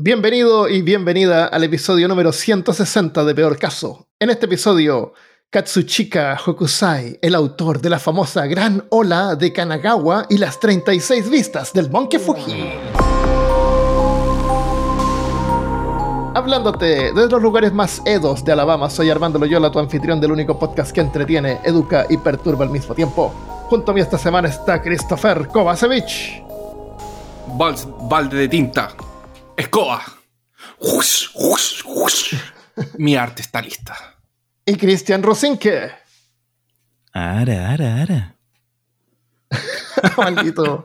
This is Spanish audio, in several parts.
Bienvenido y bienvenida al episodio número 160 de Peor Caso. En este episodio, Katsuchika Hokusai, el autor de la famosa Gran Ola de Kanagawa y las 36 vistas del Monte Fuji. Hablándote desde los lugares más edos de Alabama, soy Armando Loyola, tu anfitrión del único podcast que entretiene, educa y perturba al mismo tiempo. Junto a mí esta semana está Christopher Kovacevic. balde de tinta. Escoba. Mi arte está lista. Y Cristian Rosinke. Ara, ara, ara. Maldito.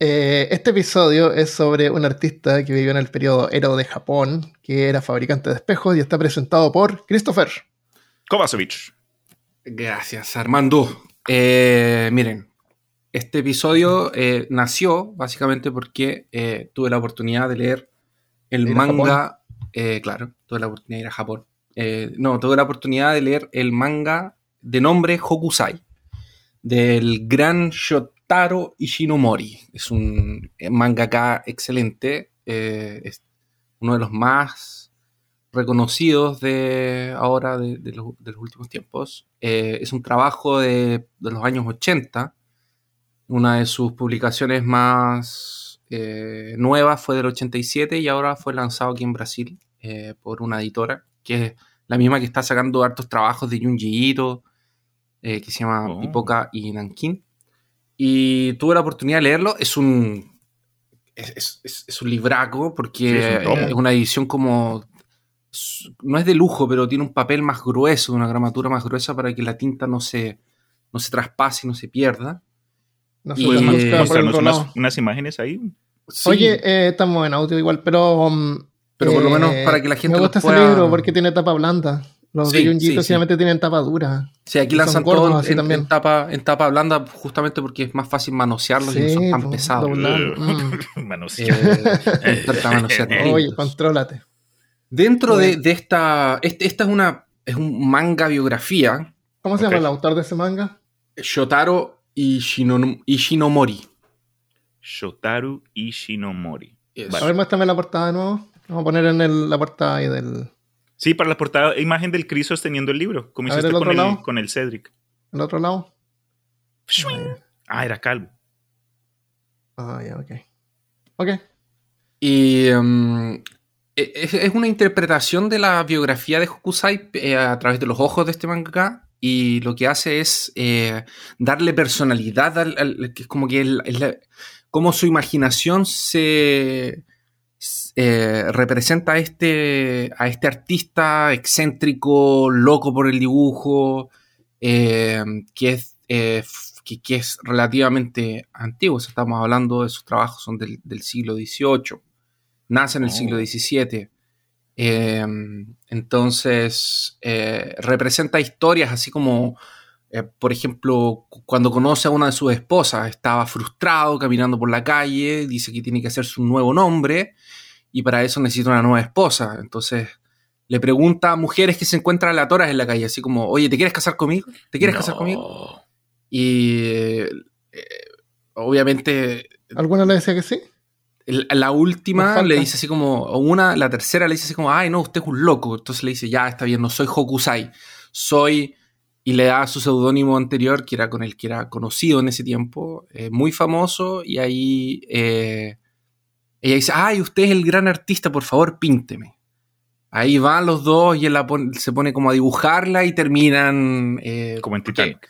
Eh, este episodio es sobre un artista que vivió en el periodo Ero de Japón, que era fabricante de espejos y está presentado por Christopher. Kovacevic. Gracias, Armando. Eh, miren, este episodio eh, nació básicamente porque eh, tuve la oportunidad de leer el ¿Ir a manga. eh, claro, tuve la oportunidad de ir a Japón. No, tuve la oportunidad de leer el manga de nombre Hokusai del gran Shotaro Ishinomori. Es un mangaka excelente. eh, es uno de los más reconocidos de ahora, de, de los, de los últimos tiempos. Eh, es un trabajo de, de los años 80. Una de sus publicaciones más eh, nuevas fue del 87 y ahora fue lanzado aquí en Brasil eh, por una editora, que es la misma que está sacando hartos trabajos de Junji Ito, eh, que se llama Oh. Pipoca y Nankin. Y tuve la oportunidad de leerlo. Es un, es, es- es- es un libraco porque Sí, es un tomo. es una edición como no es de lujo, pero tiene un papel más grueso, una gramatura más gruesa para que la tinta no se, no se traspase y no se pierda. No Y- eh, Mostrarnos unas, imágenes ahí. Sí, Oye, eh, estamos en audio igual, pero. um, pero por lo eh, menos para que la gente Me gusta ese pueda- libro porque tiene tapa blanda. Los Sí, de Junji sí, tienen tapa dura. sí, aquí lanzan todo en, también. en tapa, en tapa blanda justamente porque es más fácil manosearlos y no son tan po, pesados. Mm. Sí. Eh. Eh, Oye, contrólate. Dentro de, de esta, este- esta es una es un manga biografía, ¿Cómo se llama el autor de ese manga? Shotaro Ishino- Ishinomori. Shotaru Ishinomori. Eso. A ver, muéstrame la portada de nuevo. Vamos a poner en el- la portada ahí del Sí, para la portada, imagen del Chris sosteniendo el libro, como A ver, hiciste el con el, con el Cedric. el otro lado. Ah, era calvo. Ah, ya, ok. Ok. Y mm, e- es, es una interpretación de la biografía de Hokusai eh, a través de los ojos de este mangaka. Y lo que hace es eh, darle personalidad al, al- que es como que el- el- como su imaginación se eh, representa a este, a este artista excéntrico, loco por el dibujo, eh, que es eh, que, que es relativamente antiguo. O sea, estamos hablando de sus trabajos, son del, del siglo XVIII. Nace en el Oh. siglo XVII. Eh, entonces, eh, representa historias así como, eh, por ejemplo, cu- cuando conoce a una de sus esposas, estaba frustrado caminando por la calle, dice que tiene que hacerse un nuevo nombre y para eso necesita una nueva esposa. Entonces, le pregunta a mujeres que se encuentran aleatorias en la calle, así como, oye, ¿te quieres casar conmigo? ¿Te quieres casar conmigo? Y eh, obviamente ¿Alguna le decía que sí? La última le dice así como, o una, la tercera le dice así como, ay no, usted es un loco. Entonces le dice, ya, está bien, no soy Hokusai, soy, y le da su seudónimo anterior, que era con el que era conocido en ese tiempo, eh, muy famoso, y ahí eh, ella dice, ay, usted es el gran artista, por favor, pínteme. Ahí van los dos y él la se pone como a dibujarla y terminan... eh, Como en Titanic.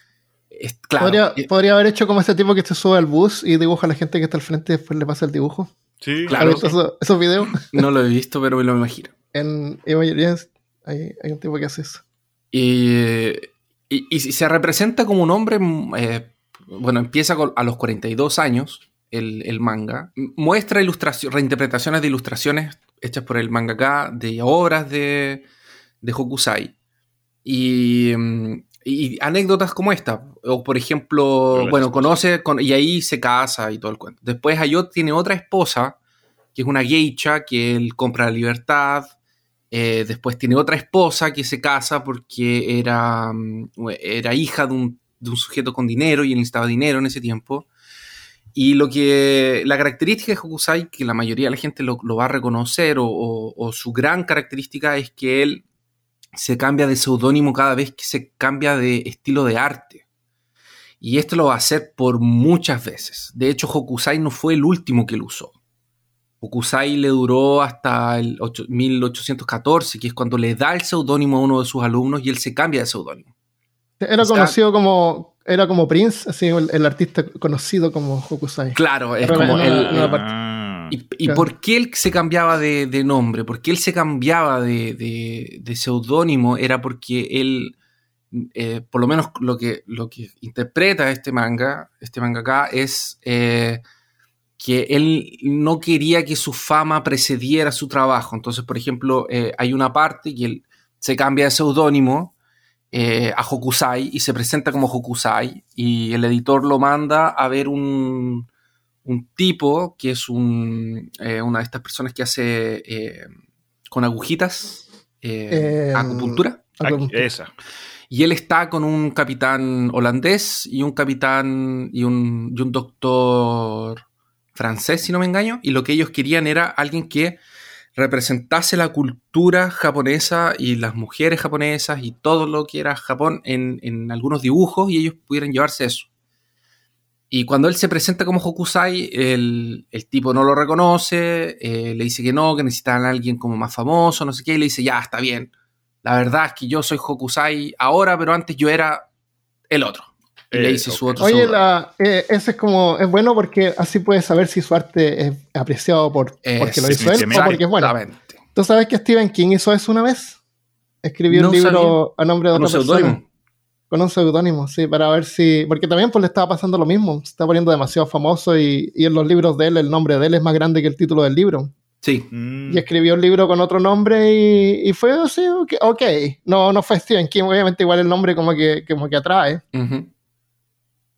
es- claro, podría, podría haber hecho como ese tipo que se sube al bus y dibuja a la gente que está al frente y después le pasa el dibujo. Sí, Claro. ¿Has visto esos, esos videos? no lo he visto, pero me lo imagino. En Evangelions hay, hay un tipo que hace eso. Y, y- y se representa como un hombre, mm, eh, bueno, empieza con- a los 42 años el, el manga, muestra ilustración, reinterpretaciones de ilustraciones hechas por el mangaka de obras de, de Hokusai. Y, mm, y anécdotas como esta, o por ejemplo, bueno, conoce con- y ahí se casa y todo el cuento. Después Ayot tiene otra esposa, que es una geisha, que él compra la libertad, eh, después tiene otra esposa que se casa porque era, mm, era hija de un, de un sujeto con dinero y él necesitaba dinero en ese tiempo. Y lo que la característica de Hokusai, que la mayoría de la gente lo, va a reconocer, o, o- o su gran característica es que él se cambia de seudónimo cada vez que se cambia de estilo de arte. Y esto lo va a hacer por muchas veces. De hecho, Hokusai no fue el último que lo usó. Hokusai le duró hasta el ocho- 1814, que es cuando le da el seudónimo a uno de sus alumnos y él se cambia de seudónimo. Era conocido como. Era como Prince, así el, el artista conocido como Hokusai. Claro, es Pero como no, el, no, no, aparte. Ah, ¿Y, y Claro. por qué él se cambiaba de, de nombre? ¿Por qué él se cambiaba de, de- de seudónimo? Era porque él, eh, por lo menos lo que, lo que interpreta este manga, este mangaka, es eh, que él no quería que su fama precediera su trabajo. Entonces, por ejemplo, eh, hay una parte que él se cambia de seudónimo eh, a Hokusai y se presenta como Hokusai y el editor lo manda a ver un, un tipo que es un, eh, una de estas personas que hace eh, con agujitas eh, Eh, acupuntura. aquí- esa. Y él está con un capitán holandés y un capitán y un, y un doctor francés, si no me engaño. Y lo que ellos querían era alguien que representase la cultura japonesa y las mujeres japonesas y todo lo que era Japón en, en algunos dibujos y ellos pudieran llevarse eso. Y cuando él se presenta como Hokusai, el, el tipo no lo reconoce, eh, le dice que no, que necesitan a alguien como más famoso, no sé qué, y le dice, ya, está bien. La verdad es que yo soy Hokusai ahora, pero antes yo era el otro. Y le Eh, dice su otro Oye, la, eh, ese es como. Es bueno porque así puedes saber si su arte es apreciado por, Eh, porque lo sí, hizo él o porque es bueno. Exactamente. ¿Tú sabes que Stephen King hizo eso una vez? Escribió No un libro a nombre de Con un otra persona. seudónimo. Con un seudónimo, sí, para ver si. Porque también pues le estaba pasando lo mismo. Se está poniendo demasiado famoso y, y en los libros de él el nombre de él es más grande que el título del libro. Sí. Mm, Y escribió un libro con otro nombre y, y fue así, ok. ok. No, no fue Stephen King, obviamente igual el nombre como que, como que atrae. Ujú.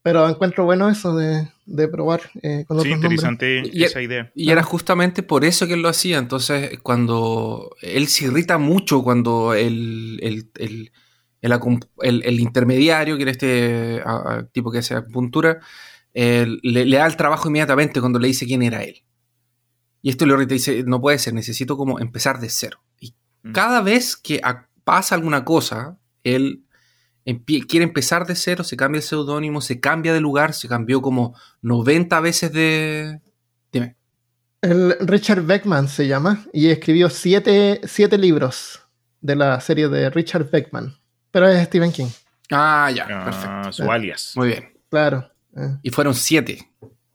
Pero encuentro bueno eso de, de probar eh, con Sí, otros nombres. interesante Y- esa idea. Y era justamente por eso que él lo hacía. Entonces, cuando él se irrita mucho cuando el, el, el, el acom- el- el intermediario, que era este a- a- tipo que hace acupuntura, eh, le, le da el trabajo inmediatamente cuando le dice quién era él. Y esto le irrita y dice, no puede ser, necesito como empezar de cero. Y Mm. cada vez que a- pasa alguna cosa, él quiere empezar de cero, se cambia el seudónimo, se cambia de lugar, se cambió como 90 veces de... Dime. El Richard Beckman se llama y escribió siete, siete libros de la serie de Richard Beckman. Pero es Stephen King, Ah, ya, Ah, perfecto. su alias. Muy bien. claro. Eh, Y fueron siete.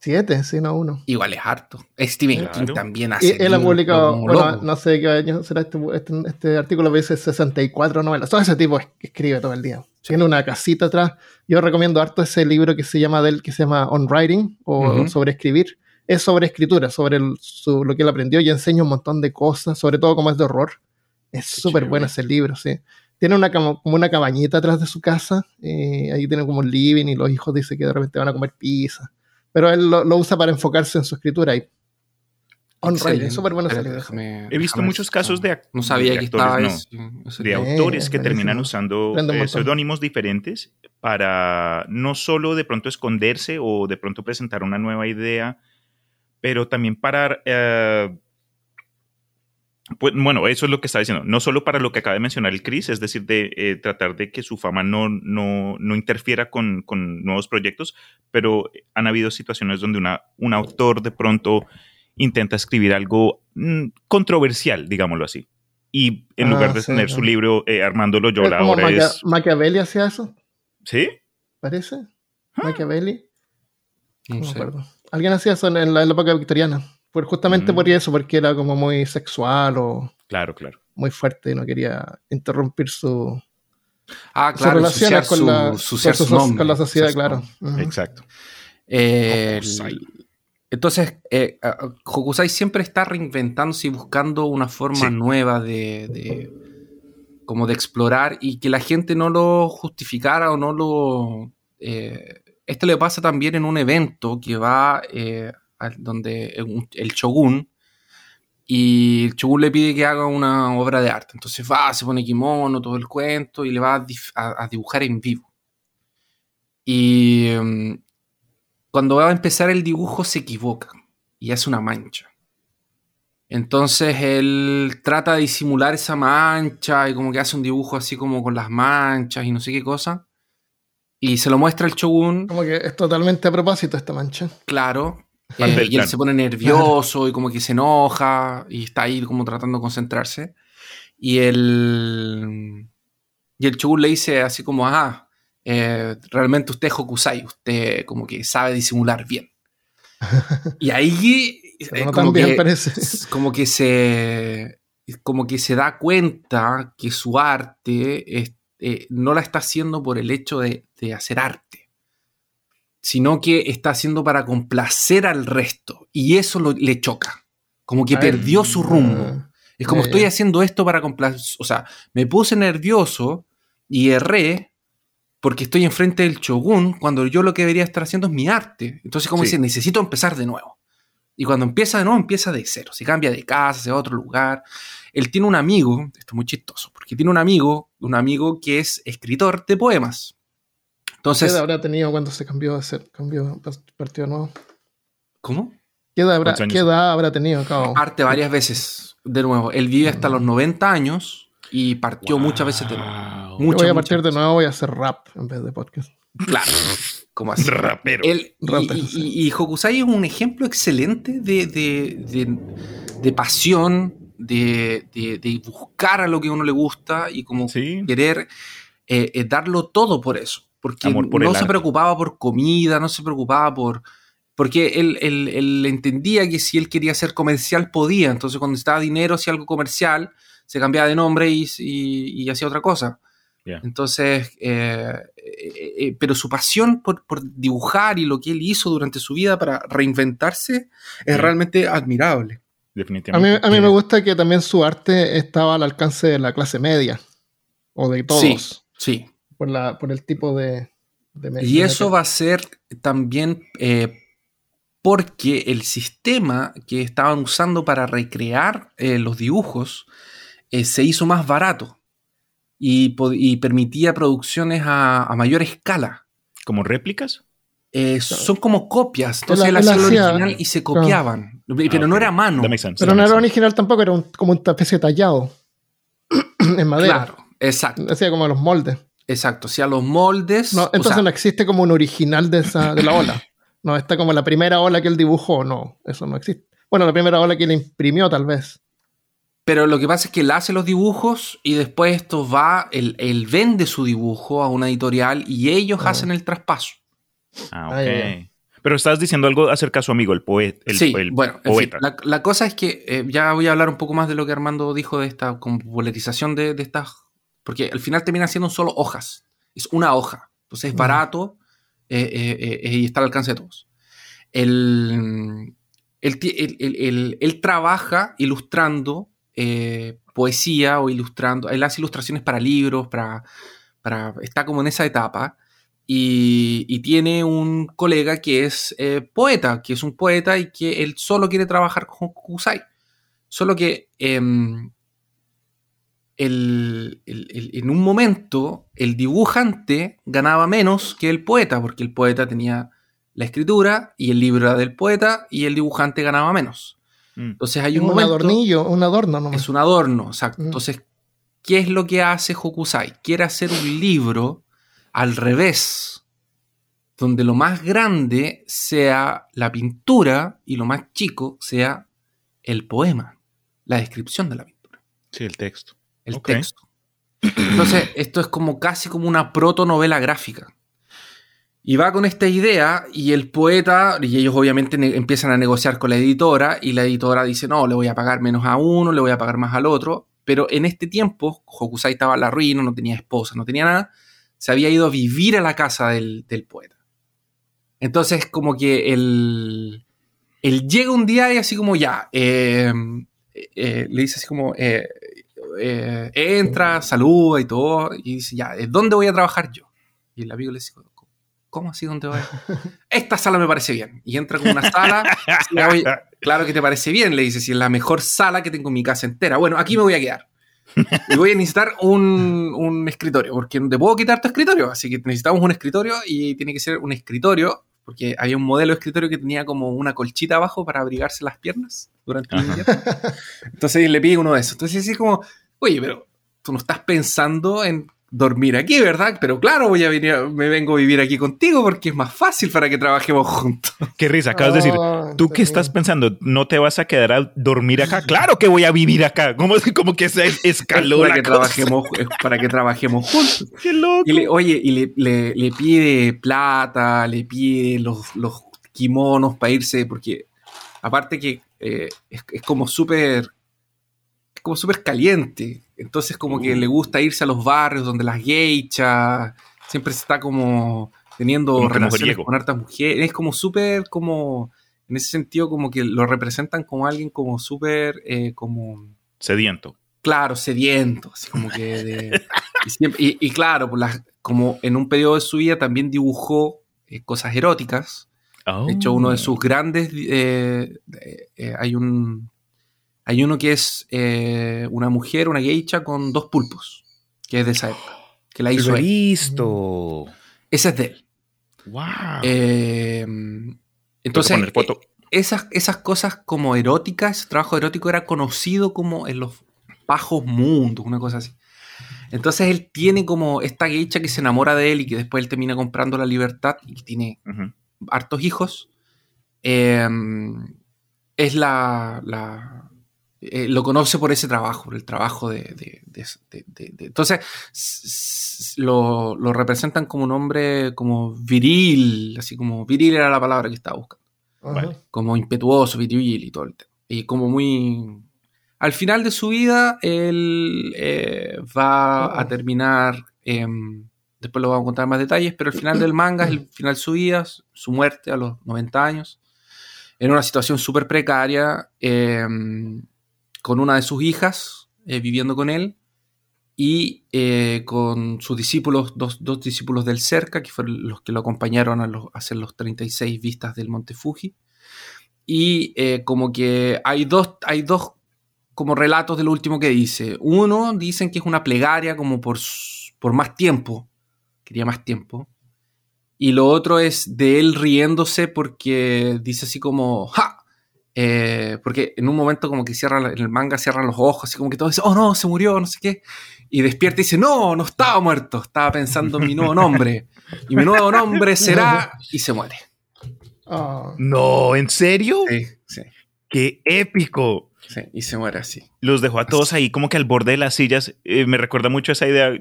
Siete, sí, no uno. Igual es harto. Stephen Claro. King también Y hace. él ha publicado, bueno, no sé qué año será este, este, este artículo, pero dice 64 novelas. Todo ese tipo es- que escribe todo el día. Tiene una casita atrás. Yo recomiendo harto ese libro que se llama del que se llama On Writing o Ujú. sobre escribir. Es sobre escritura, sobre el- su- lo que él aprendió y enseña un montón de cosas, sobre todo como es de horror. Es súper bueno ese libro, sí. Tiene una cama- como una cabañita atrás de su casa. eh, ahí tiene como un living y los hijos dicen que de repente van a comer pizza. Pero él lo, lo usa para enfocarse en su escritura ahí. On Excelente. Writing, súper bueno He visto déjame muchos casos de No sabía de que actores, estaba no. de Eh, autores que buenísimo. terminan usando eh, seudónimos diferentes para no solo de pronto esconderse o de pronto presentar una nueva idea, pero también para... eh, pues, bueno, eso es lo que está diciendo. No solo para lo que acaba de mencionar el Chris, es decir, de eh, tratar de que su fama no, no, no interfiera con, con nuevos proyectos, pero han habido situaciones donde una, un autor de pronto intenta escribir algo mm, controversial, digámoslo así. Y en Ah, lugar de sí, tener su libro eh, Armando Loyola, como ahora Maquia- es... Machiavelli hacía eso, ¿Sí? parece. Machiavelli, no no me sé. acuerdo. Alguien hacía eso en la, en la época victoriana. Por, justamente Mm. por eso, porque era como muy sexual o Claro, claro. muy fuerte y no quería interrumpir su, Ah, sus claro, relaciones con, su, la, con, su su- nombre. con la sociedad, claro. Exacto. Eh, Hokusai. entonces, eh, a- Hokusai siempre está reinventándose y buscando una forma Sí. nueva de, de- como de explorar y que la gente no lo justificara o no lo... eh, esto le pasa también en un evento que va eh, donde un- el shogun y el shogun le pide que haga una obra de arte. Entonces va, se pone kimono, todo el cuento y le va a, dif- a- a dibujar en vivo. Y, em, cuando va a empezar el dibujo se equivoca y hace una mancha. Entonces él trata de disimular esa mancha y como que hace un dibujo así como con las manchas y no sé qué cosa. Y se lo muestra el shogun. Como que es totalmente a propósito esta mancha. Claro. Eh, y él se pone nervioso y como que se enoja y está ahí como tratando de concentrarse. Y el, y el shogun le dice así como, ah, eh, realmente usted es Hokusai, usted como que sabe disimular bien. y ahí eh, como, que, como, que, se como que se da cuenta que su arte eh, no la está haciendo por el hecho de, hacer arte, sino que está haciendo para complacer al resto y eso le choca, como que perdió su rumbo. Es como estoy haciendo esto para complacer, o sea, me puse nervioso y erré porque estoy enfrente del shogun cuando yo lo que debería estar haciendo es mi arte. Entonces, como dice, necesito empezar de nuevo. Y cuando empieza de nuevo, empieza de cero. Se cambia de casa, se va a otro lugar. Él tiene un amigo, esto es muy chistoso, porque tiene un amigo, un amigo que es escritor de poemas. Entonces, ¿Qué edad habrá tenido cuando se cambió a ser, cambió, partido nuevo? ¿Cómo? ¿Qué edad habrá, ¿qué edad habrá tenido? Arte varias veces, de nuevo. Él vive hasta los 90 años y partió muchas veces de nuevo. voy a partir de nuevo, voy a hacer rap en vez de podcast. Claro. como así? Rapero. y, y, Hokusai es un ejemplo excelente de, de, pasión, de, buscar a lo que a uno le gusta y como querer eh, eh, darlo todo por eso. Porque no se preocupaba por comida, no se preocupaba por, porque él, él, entendía que si él quería ser comercial podía, entonces cuando necesitaba dinero hacía algo comercial, se cambiaba de nombre y, hacía otra cosa. Entonces, eh, eh, eh, pero su pasión por, dibujar y lo que él hizo durante su vida para reinventarse es realmente admirable. Definitivamente. A mí, me gusta que también su arte estaba al alcance de la clase media o de todos. Sí, Por, la, por el tipo de... y eso va a ser también porque el sistema que estaban usando para recrear los dibujos eh, se hizo más barato y, permitía producciones a, mayor escala. ¿Como réplicas? Eh, son como copias. Entonces él hacía lo original y se copiaban. Pero no era mano. Pero no era original tampoco, era como un especie tallado en madera. Claro, exacto. Hacía como los moldes. Exacto, hacía los moldes. entonces no existe como un original de, esa, de la ola. No está como la primera ola que él dibujó, no, eso no existe. Bueno, la primera ola que él imprimió, tal vez. Pero lo que pasa es que él hace los dibujos y después esto va, él, vende su dibujo a una editorial y ellos ah. hacen el traspaso. Ah, ah ok. Pero estás diciendo algo acerca de su amigo, el, poeta. sí, bueno, poeta. la, cosa es que eh, ya voy a hablar un poco más de lo que Armando dijo de esta popularización de, estas. Porque al final termina siendo solo hojas. Es una hoja. Entonces es barato eh, eh, y está al alcance de todos. El, él trabaja ilustrando eh, poesía o ilustrando. Él hace ilustraciones para libros, para, para está como en esa etapa. Y, tiene un colega que es eh, poeta, que es un poeta y que él solo quiere trabajar con Kusai. Solo que en un momento el dibujante ganaba menos que el poeta, porque el poeta tenía la escritura y el libro era del poeta y el dibujante ganaba menos. Mm. Entonces hay un, un adornillo, un adorno. Es un adorno, exacto. Mm. Entonces, ¿qué es lo que hace Hokusai? Quiere hacer un libro al revés, donde lo más grande sea la pintura y lo más chico sea el poema, la descripción de la pintura. Sí, el texto. El texto. Entonces, esto es como casi como una protonovela gráfica. Y va con esta idea y el poeta, y ellos obviamente empiezan a negociar con la editora y la editora dice, no, le voy a pagar menos a uno, le voy a pagar más al otro. Pero en este tiempo, Hokusai estaba a la ruina, no tenía esposa, no tenía nada, se había ido a vivir a la casa del, poeta. Entonces, como que él, él, llega un día y así como ya, eh, eh, le dice así como, eh, entra, saluda y todo, y dice, ya, ¿dónde voy a trabajar yo? Y el amigo le dice, ¿Cómo así? ¿Dónde va? Esta sala me parece bien. Y entra con una sala. claro que te parece bien, le dice, si es la mejor sala que tengo en mi casa entera. Bueno, aquí me voy a quedar. Y voy a necesitar un, un escritorio, porque no te puedo quitar tu escritorio. Así que necesitamos un escritorio y tiene que ser un escritorio porque había un modelo de escritorio que tenía como una colchita abajo para abrigarse las piernas durante el invierno. Entonces le pide uno de esos. Entonces así como, oye, pero tú no estás pensando en dormir aquí, ¿verdad? Pero claro, voy a venir, a- me vengo a vivir aquí contigo porque es más fácil para que trabajemos juntos. Qué risa, acabas de decir. Oh, ¿Tú qué estás pensando? ¿No te vas a quedar a dormir acá? Claro que voy a vivir acá. Como, como que se escaló para la que cosa. trabajemos, es para que trabajemos juntos. Qué loco. Y le, oye, y le, le- le pide plata, le pide los, los kimonos para irse, porque aparte que eh, es, es como súper es como súper caliente. Entonces como que Uh. le gusta irse a los barrios donde las geishas siempre se está como teniendo Como que relaciones mujeriego. con hartas mujeres. Es como súper como, en ese sentido como que lo representan como alguien como súper eh, como Sediento. claro, sediento, así como que de- y, siempre- y- y claro, pues las- como en un periodo de su vida también dibujó eh, cosas eróticas. De hecho, uno de sus grandes eh, eh, hay un hay uno que es eh, una mujer, una geisha con dos pulpos, que es de esa época, que la hizo Lo he él. visto. Ese es de él. Wow. Eh, Entonces, foto. esas, esas cosas como eróticas, ese trabajo erótico era conocido como en los bajos mundos, una cosa así. Entonces él tiene como esta geisha que se enamora de él y que después él termina comprando la libertad y que tiene hartos hijos. eh, es la... la- eh, lo conoce por ese trabajo, por el trabajo de... de- de- de- de- de- entonces lo, lo representan como un hombre como viril, así como viril era la palabra que estaba buscando. Vale. como impetuoso, viril y todo el tema. Y como muy... Al final de su vida, él eh, va Oh. a terminar, em, después lo vamos a contar más detalles, pero el final del manga es el final de su vida, su muerte a los 90 años, en una situación súper precaria, em, con una de sus hijas eh, viviendo con él y eh, con sus discípulos, dos, dos discípulos del cerca, que fueron los que lo acompañaron a, los- a hacer los 36 vistas del Monte Fuji. Y eh, como que hay dos, hay dos como relatos de lo último que dice. Uno dicen que es una plegaria como por, por más tiempo, quería más tiempo. Y lo otro es de él riéndose porque dice así como, ¡ja! Eh, porque en un momento como que cierra, en el manga cierran los ojos, así como que todo dice, oh no, se murió, no sé qué. Y despierta y dice, no, no estaba muerto, estaba pensando en mi nuevo nombre. Y mi nuevo nombre será... Y se muere. Ah. No, ¿en serio? Sí, sí, ¡Qué épico! sí. Y se muere así. Los dejó a todos ahí como que al borde de las sillas. Eh, me recuerda mucho esa idea,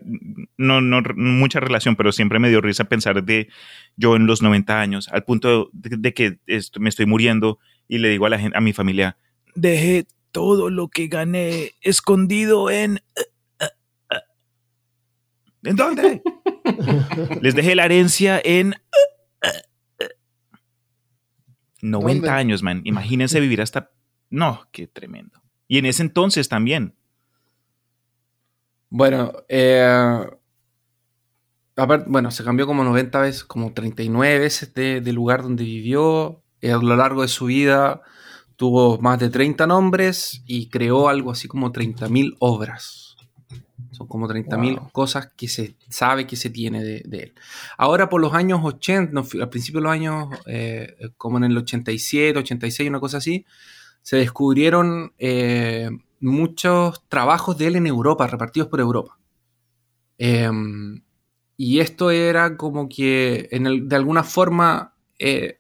no, no mucha relación, pero siempre me dio risa pensar de yo en los 90 años, al punto de, de que me estoy muriendo y le digo a la gente, a mi familia, dejé todo lo que gané escondido en... ¿En dónde? Les dejé la herencia en... 90 ¿Dónde? años, man. Imagínense vivir hasta... No, qué tremendo. Y en ese entonces también. Bueno, eh, aparte, bueno, se cambió como 90 veces, como 39 veces de, de lugar donde vivió. Eh, a lo largo de su vida tuvo más de 30 nombres y creó algo así como 30.000 obras. Son como 30.000 Wow. cosas que se sabe que se tiene de, de él. Ahora por los años 80, no, al principio de los años, eh, como en el 87, 86, una cosa así, se descubrieron eh, muchos trabajos de él en Europa, repartidos por Europa. Eh, y esto era como que en el- de alguna forma eh,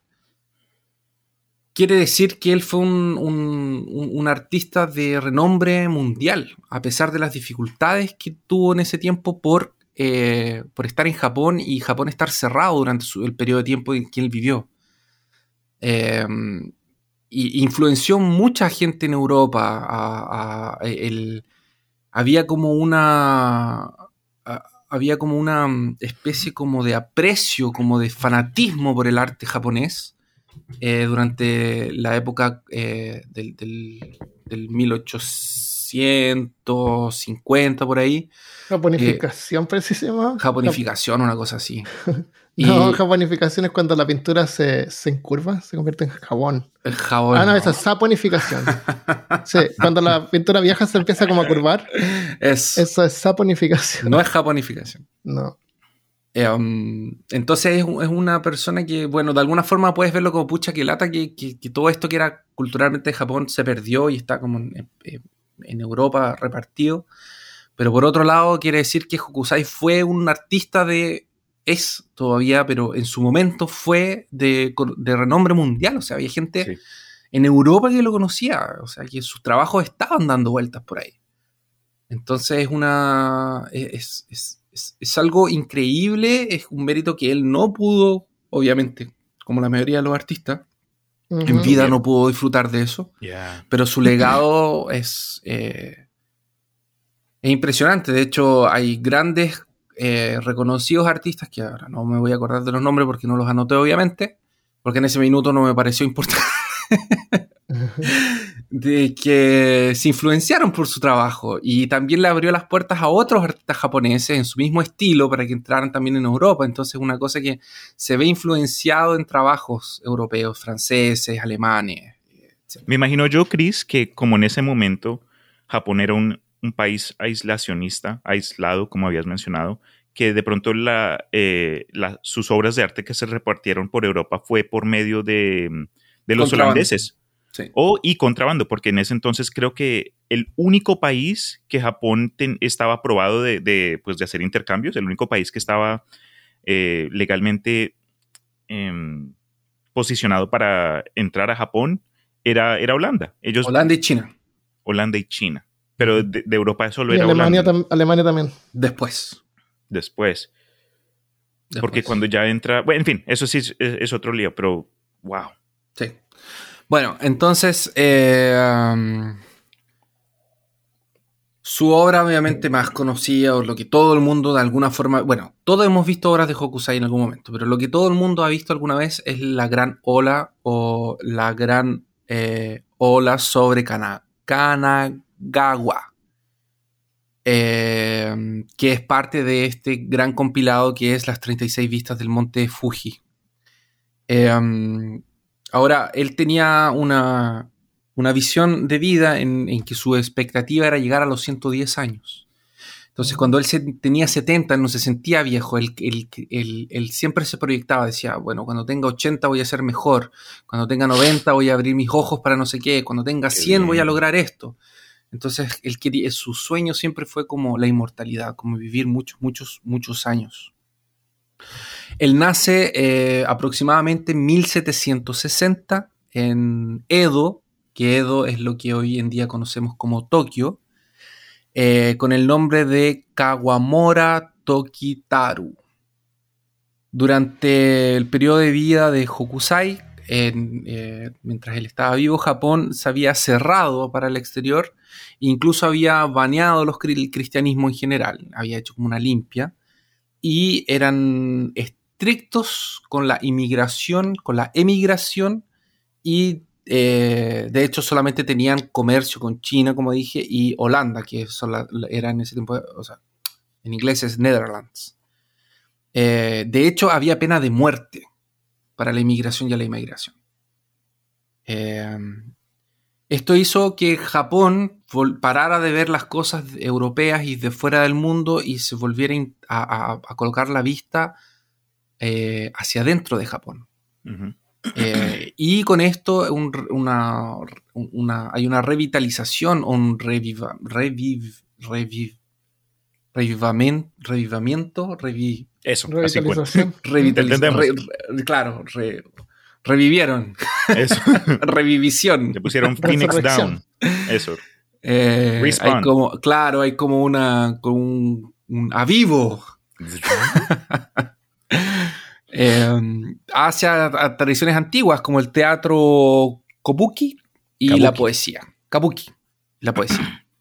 quiere decir que él fue un, un- artista de renombre mundial, a pesar de las dificultades que tuvo en ese tiempo por, eh, por estar en Japón y Japón estar cerrado durante el periodo de tiempo en que él vivió. Eh, y influenció mucha gente en Europa. había como una. había como una especie como de aprecio, como de fanatismo por el arte japonés eh, durante la época eh, del, del, del 1850 por ahí. Japonificación, precisamente. Japonificación, una cosa así. No, Y- japonificación es cuando la pintura se, se encurva, se convierte en jabón. El jabón. ah, no, esa es saponificación. sí, cuando la pintura vieja se empieza como a curvar, Es- eso es saponificación. no es japonificación. No. Um, entonces es, una persona que, bueno, de alguna forma puedes verlo como pucha que lata que, todo esto que era culturalmente de Japón se perdió y está como en, en, Europa repartido. Pero por otro lado, quiere decir que Hokusai fue un artista de. Es todavía, pero en su momento fue de, de renombre mundial. O sea, había gente en Europa que lo conocía. O sea, que sus trabajos estaban dando vueltas por ahí. Entonces es una. Es, es, es, algo increíble, es un mérito que él no pudo, obviamente, como la mayoría de los artistas. En vida no pudo disfrutar de eso. Pero su legado es. Eh, es impresionante. De hecho, hay grandes eh, reconocidos artistas que ahora no me voy a acordar de los nombres porque no los anoté, obviamente, porque en ese minuto no me pareció importante. de que se influenciaron por su trabajo y también le abrió las puertas a otros artistas japoneses en su mismo estilo para que entraran también en Europa. Entonces, una cosa que se ve influenciado en trabajos europeos, franceses, alemanes. Me imagino yo, Chris, que como en ese momento Japón era un, país aislacionista, aislado, como habías mencionado, que de pronto eh, sus obras de arte que se repartieron por Europa fue por medio de, los holandeses o y contrabando, porque en ese entonces creo que el único país que Japón estaba aprobado de, pues, de hacer intercambios, el único país que estaba eh, legalmente em, posicionado para entrar a Japón era, era Holanda. Ellos, Holanda y China. Holanda y China. Pero de, Europa solo era Alemania, Alemania también. Después. Después. Porque cuando ya entra. Bueno, en fin, eso sí es otro lío, pero wow. Sí. Bueno, entonces eh, su obra obviamente más conocida o lo que todo el mundo de alguna forma, bueno, todos hemos visto obras de Hokusai en algún momento, pero lo que todo el mundo ha visto alguna vez es la gran ola o la gran eh, ola sobre Kanagawa. Eh, que es parte de este gran compilado que es las 36 vistas del monte Fuji. Ahora, él tenía una, visión de vida en, que su expectativa era llegar a los 110 años. Entonces, cuando él tenía 70, no se sentía viejo, él, él, siempre se proyectaba, decía, bueno, cuando tenga 80 voy a ser mejor, cuando tenga 90 voy a abrir mis ojos para no sé qué, cuando tenga 100 voy a lograr esto. Entonces, él quería, su sueño siempre fue como la inmortalidad, como vivir muchos, muchos, muchos años. Él nace eh, aproximadamente en 1760 en Edo, que Edo es lo que hoy en día conocemos como Tokio, eh, con el nombre de Kawamora Tokitaru. Durante el periodo de vida de Hokusai, eh, mientras él estaba vivo, Japón se había cerrado para el exterior, incluso había baneado el cristianismo en general, había hecho como una limpia, y eran estrictos con la inmigración, con la emigración y eh, de hecho solamente tenían comercio con China, como dije, y Holanda, que era en ese tiempo, o sea, en inglés es Netherlands. Eh, de hecho, había pena de muerte para la inmigración y la inmigración. Eh, esto hizo que Japón parara de ver las cosas europeas y de fuera del mundo y se volviera a, colocar la vista eh, hacia adentro de Japón. Eh, y con esto hay una revitalización, un reviva, reviv, revivamiento, eso, revitalización. claro, Revivieron. Eso. Revivisión. Le pusieron Phoenix Down. Eso. Eh, hay como, claro, hay como una. un, avivo. Em, hacia tradiciones antiguas como el teatro Kabuki y la poesía. Kabuki, la poesía.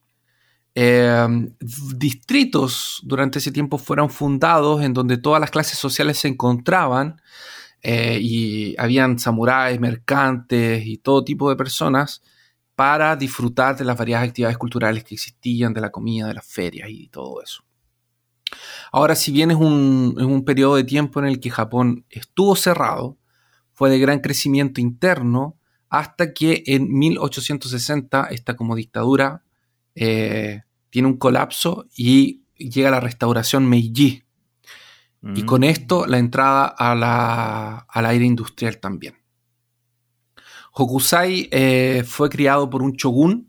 Em, distritos durante ese tiempo fueron fundados en donde todas las clases sociales se encontraban eh, y habían samuráis, mercantes y todo tipo de personas para disfrutar de las varias actividades culturales que existían, de la comida, de las ferias y todo eso. Ahora, si bien es un, es un periodo de tiempo en el que Japón estuvo cerrado, fue de gran crecimiento interno hasta que en 1860 esta como dictadura eh, tiene un colapso y llega la restauración Meiji, Y Mm. con esto la entrada a la, al aire industrial también. Hokusai eh, fue criado por un shogun.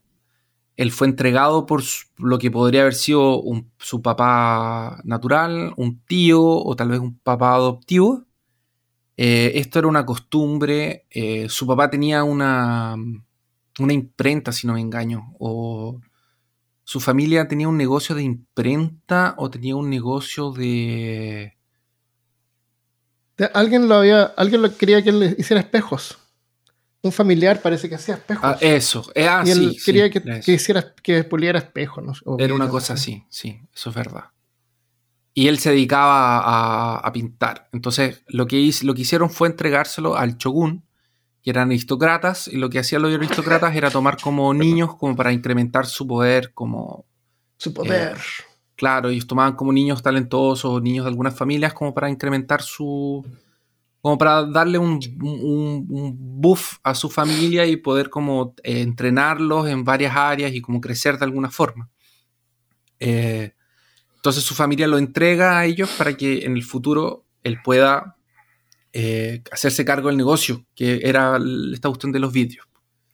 Él fue entregado por lo que podría haber sido su papá natural, un tío o tal vez un papá adoptivo. Eh, esto era una costumbre. eh, su papá tenía una, una imprenta, si no me engaño. O su familia tenía un negocio de imprenta o tenía un negocio de... De- Alguien lo había, alguien lo quería que le hiciera espejos. Un familiar parece que hacía espejos. Ah, eso. Eh, ah, y él sí, sí, quería que, que hiciera que puliera espejos. ¿no? Era una cosa así, sí, eso es verdad. Y él se dedicaba a, a pintar. Entonces, lo que, hiz- lo que hicieron fue entregárselo al shogun, que eran aristócratas, y lo que hacían los aristócratas era tomar como niños como para incrementar su poder, como, Su poder. claro, ellos tomaban como niños talentosos, niños de algunas familias, como para incrementar su, como para darle un, un- un buff a su familia y poder como eh, entrenarlos en varias áreas y como crecer de alguna forma. Eh, entonces su familia lo entrega a ellos para que en el futuro él pueda eh, hacerse cargo del negocio, que era esta cuestión de los vidrios.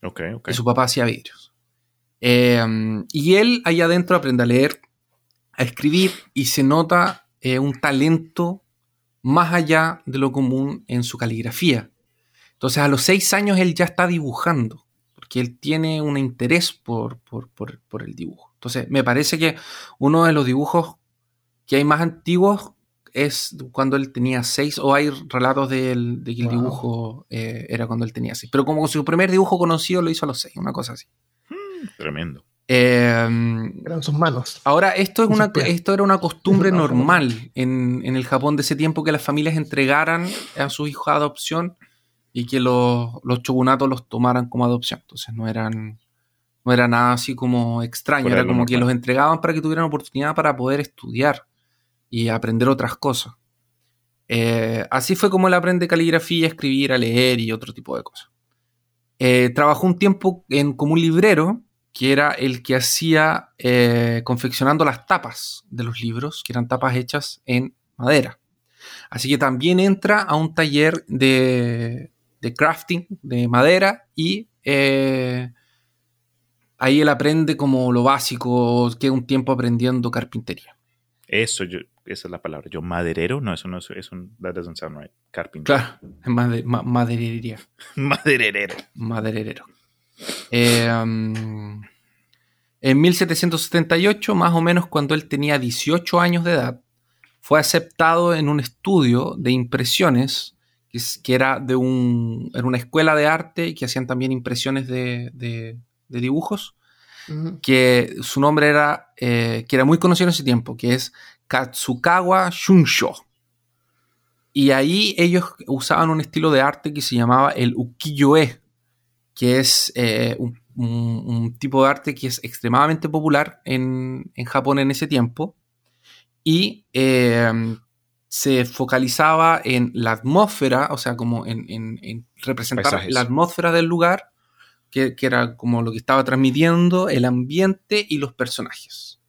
Ok, ok. que su papá hacía vidrios. Y él ahí adentro aprende a leer, a escribir y se nota un talento más allá de lo común en su caligrafía. Entonces a los seis años él ya está dibujando, porque él tiene un interés por, por- por- por el dibujo. Entonces me parece que uno de los dibujos que hay más antiguos es cuando él tenía seis, o hay relatos de, él- de que el Wow. dibujo eh, era cuando él tenía seis. Pero como su primer dibujo conocido lo hizo a los seis, una cosa así. Tremendo. Eh, Eran sus manos. Ahora, esto, es Sus una, pies. esto era una costumbre normal en, en el Japón de ese tiempo que las familias entregaran a sus hijos a adopción y que los, los shogunatos los tomaran como adopción. Entonces no eran no era nada así como extraño, era como que los entregaban para que tuvieran oportunidad para poder estudiar y aprender otras cosas. Eh, así fue como él aprende caligrafía, a escribir, a leer y otro tipo de cosas. Eh, trabajó un tiempo en, como un librero, que era el que hacía eh, confeccionando las tapas de los libros, que eran tapas hechas en madera. Así que también entra a un taller de, de crafting de madera y eh, ahí él aprende como lo básico, queda un tiempo aprendiendo carpintería. Eso, yo, esa es la palabra. Yo, maderero, no, eso no es, eso, that doesn't sound right. Carpenter. Claro, es made- ma- maderería. Maderero. maderero. Eh, um, en 1778, más o menos cuando él tenía 18 años de edad, fue aceptado en un estudio de impresiones, que, es- que era de un, era una escuela de arte que hacían también impresiones de, de- de dibujos, que su nombre era, eh, que era muy conocido en ese tiempo, que es Katsukawa Shunsho. Y ahí ellos usaban un estilo de arte que se llamaba el ukiyo-e, que es eh, un, un- un tipo de arte que es extremadamente popular en, en Japón en ese tiempo. Y eh, se focalizaba en la atmósfera, o sea, como en, en- en representar Paisajes. la atmósfera del lugar, que, que era como lo que estaba transmitiendo, el ambiente y los personajes.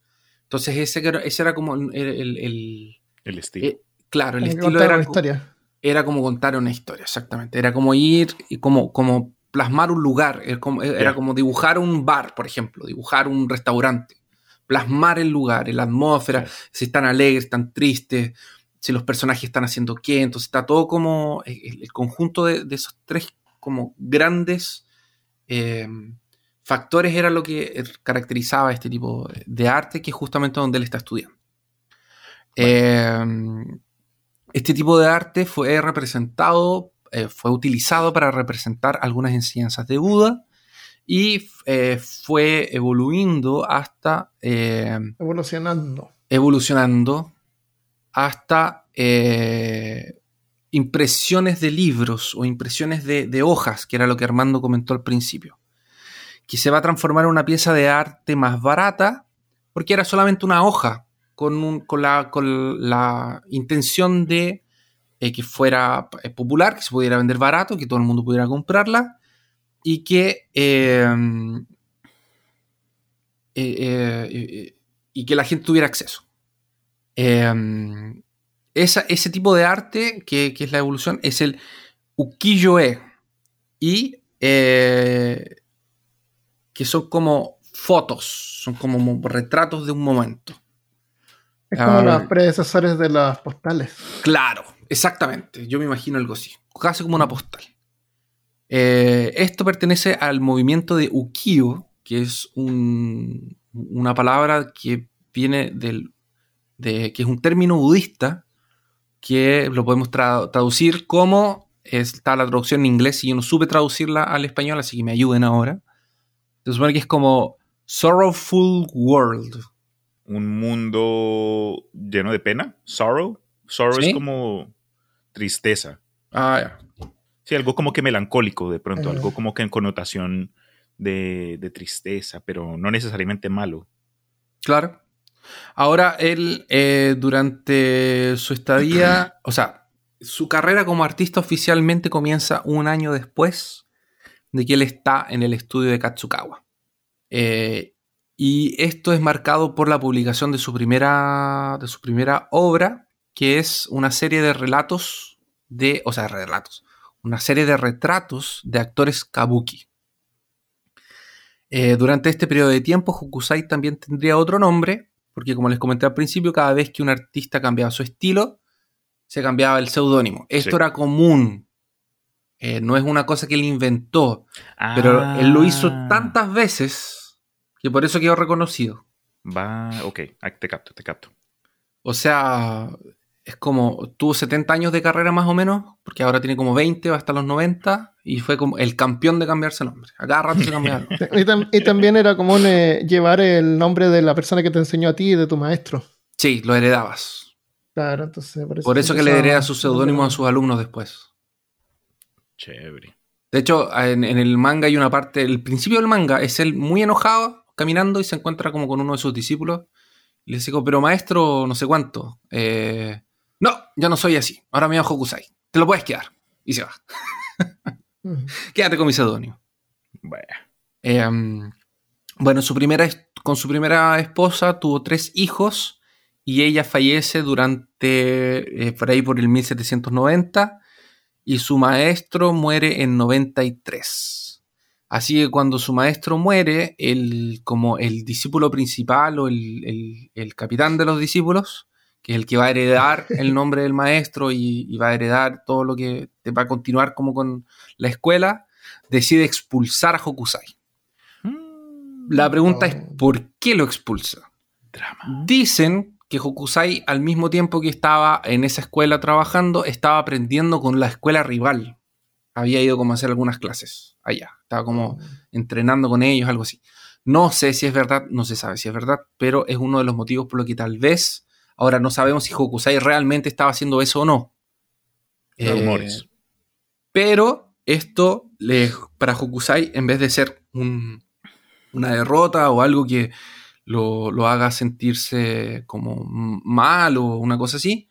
Entonces ese, era- ese era como el- el- el El estilo. eh, claro, el estilo era, una historia. era como contar una historia, exactamente. Era como ir y como, como plasmar un lugar. Era como, era Ya. como dibujar un bar, por ejemplo, dibujar un restaurante. Plasmar el lugar, la atmósfera, si están alegres, están tristes, si los personajes están haciendo qué. Entonces está todo como eh, el, el conjunto de, de esos tres como grandes eh, factores era lo que eh, caracterizaba este tipo de arte, que es justamente donde él está estudiando. Eh, este tipo de arte fue representado, eh, fue utilizado para representar algunas enseñanzas de Buda y eh, fue evoluyendo hasta, eh, Evolucionando. evolucionando hasta impresiones de libros o impresiones de, de hojas, que era lo que Armando comentó al principio, que se va a transformar en una pieza de arte más barata porque era solamente una hoja con, un- con la, con la intención de eh, que fuera eh, popular, que se pudiera vender barato, que todo el mundo pudiera comprarla y que, eh, eh, y que la gente tuviera acceso. Eh, esa, ese tipo de arte, que, que es la evolución, es el ukiyo-e. Y eh, que son como fotos, son como retratos de un momento. Es como Ah, los predecesores de las postales. Claro, exactamente. Yo me imagino algo así. Casi como una postal. Eh, esto pertenece al movimiento de ukiyo, que es un- una palabra que viene del. De, que es un término budista que lo podemos tra- traducir como. Está la traducción en inglés y yo no supe traducirla al español, así que me ayuden ahora. Se supone que es como Sorrowful World. Un mundo lleno de pena. Sorrow. Sorrow Sí. es como tristeza. Ah, ya. Sí, algo como que melancólico de pronto, Ah. algo como que en connotación de, de tristeza, pero no necesariamente malo. Claro. Ahora, él, eh, durante su estadía, o sea, su carrera como artista oficialmente comienza un año después de que él está en el estudio de Katsukawa. Eh, y esto es marcado por la publicación de su primera, de su primera obra, que es una serie de relatos de, o sea, relatos, una serie de retratos de actores kabuki. Eh, durante este periodo de tiempo, Hokusai también tendría otro nombre, porque como les comenté al principio, cada vez que un artista cambiaba su estilo, se cambiaba el seudónimo. Esto Sí. era común. Eh, no es una cosa que él inventó, pero él lo hizo Ah, tantas veces que por eso quedó reconocido. Va, ok, te capto, te capto. O sea, es como, tuvo 70 años de carrera más o menos, porque ahora tiene como 20, va hasta los 90, y fue como el campeón de cambiarse el nombre. A cada rato se cambiaba. Y, tam- y también era común eh, llevar el nombre de la persona que te enseñó a ti y de tu maestro. Sí, lo heredabas. Claro, entonces por eso, Por eso que le hereda sus seudónimos a sus alumnos después. Chévere. De hecho, en, en el manga hay una parte, el principio del manga es él muy enojado, caminando y se encuentra como con uno de sus discípulos. Y le dice, pero maestro, no sé cuánto. eh, no, ya no soy así. Ahora me llamo Hokusai. Te lo puedes quedar. Y se va. Quédate con mi seudónimo. Bueno, Eh, bueno, su primera, con su primera esposa tuvo tres hijos y ella fallece durante, eh, por ahí por el 1790 y su maestro muere en 93. Así que cuando su maestro muere, el, como el discípulo principal o el, el- el capitán de los discípulos, que es el que va a heredar el nombre del maestro y, y va a heredar todo lo que va a continuar como con la escuela, decide expulsar a Hokusai. La pregunta es. ¿por qué lo expulsa? drama. Dicen que Hokusai, al mismo tiempo que estaba en esa escuela trabajando, estaba aprendiendo con la escuela rival. Había ido como a hacer algunas clases allá. Estaba como entrenando con ellos, algo así. No sé si es verdad, no se sabe si es verdad, pero es uno de los motivos por los que tal vez ahora no sabemos si Hokusai realmente estaba haciendo eso o no. Eh, Rumores. pero esto le- para Hokusai, en vez de ser un- una derrota o algo que lo, lo haga sentirse como mal o una cosa así,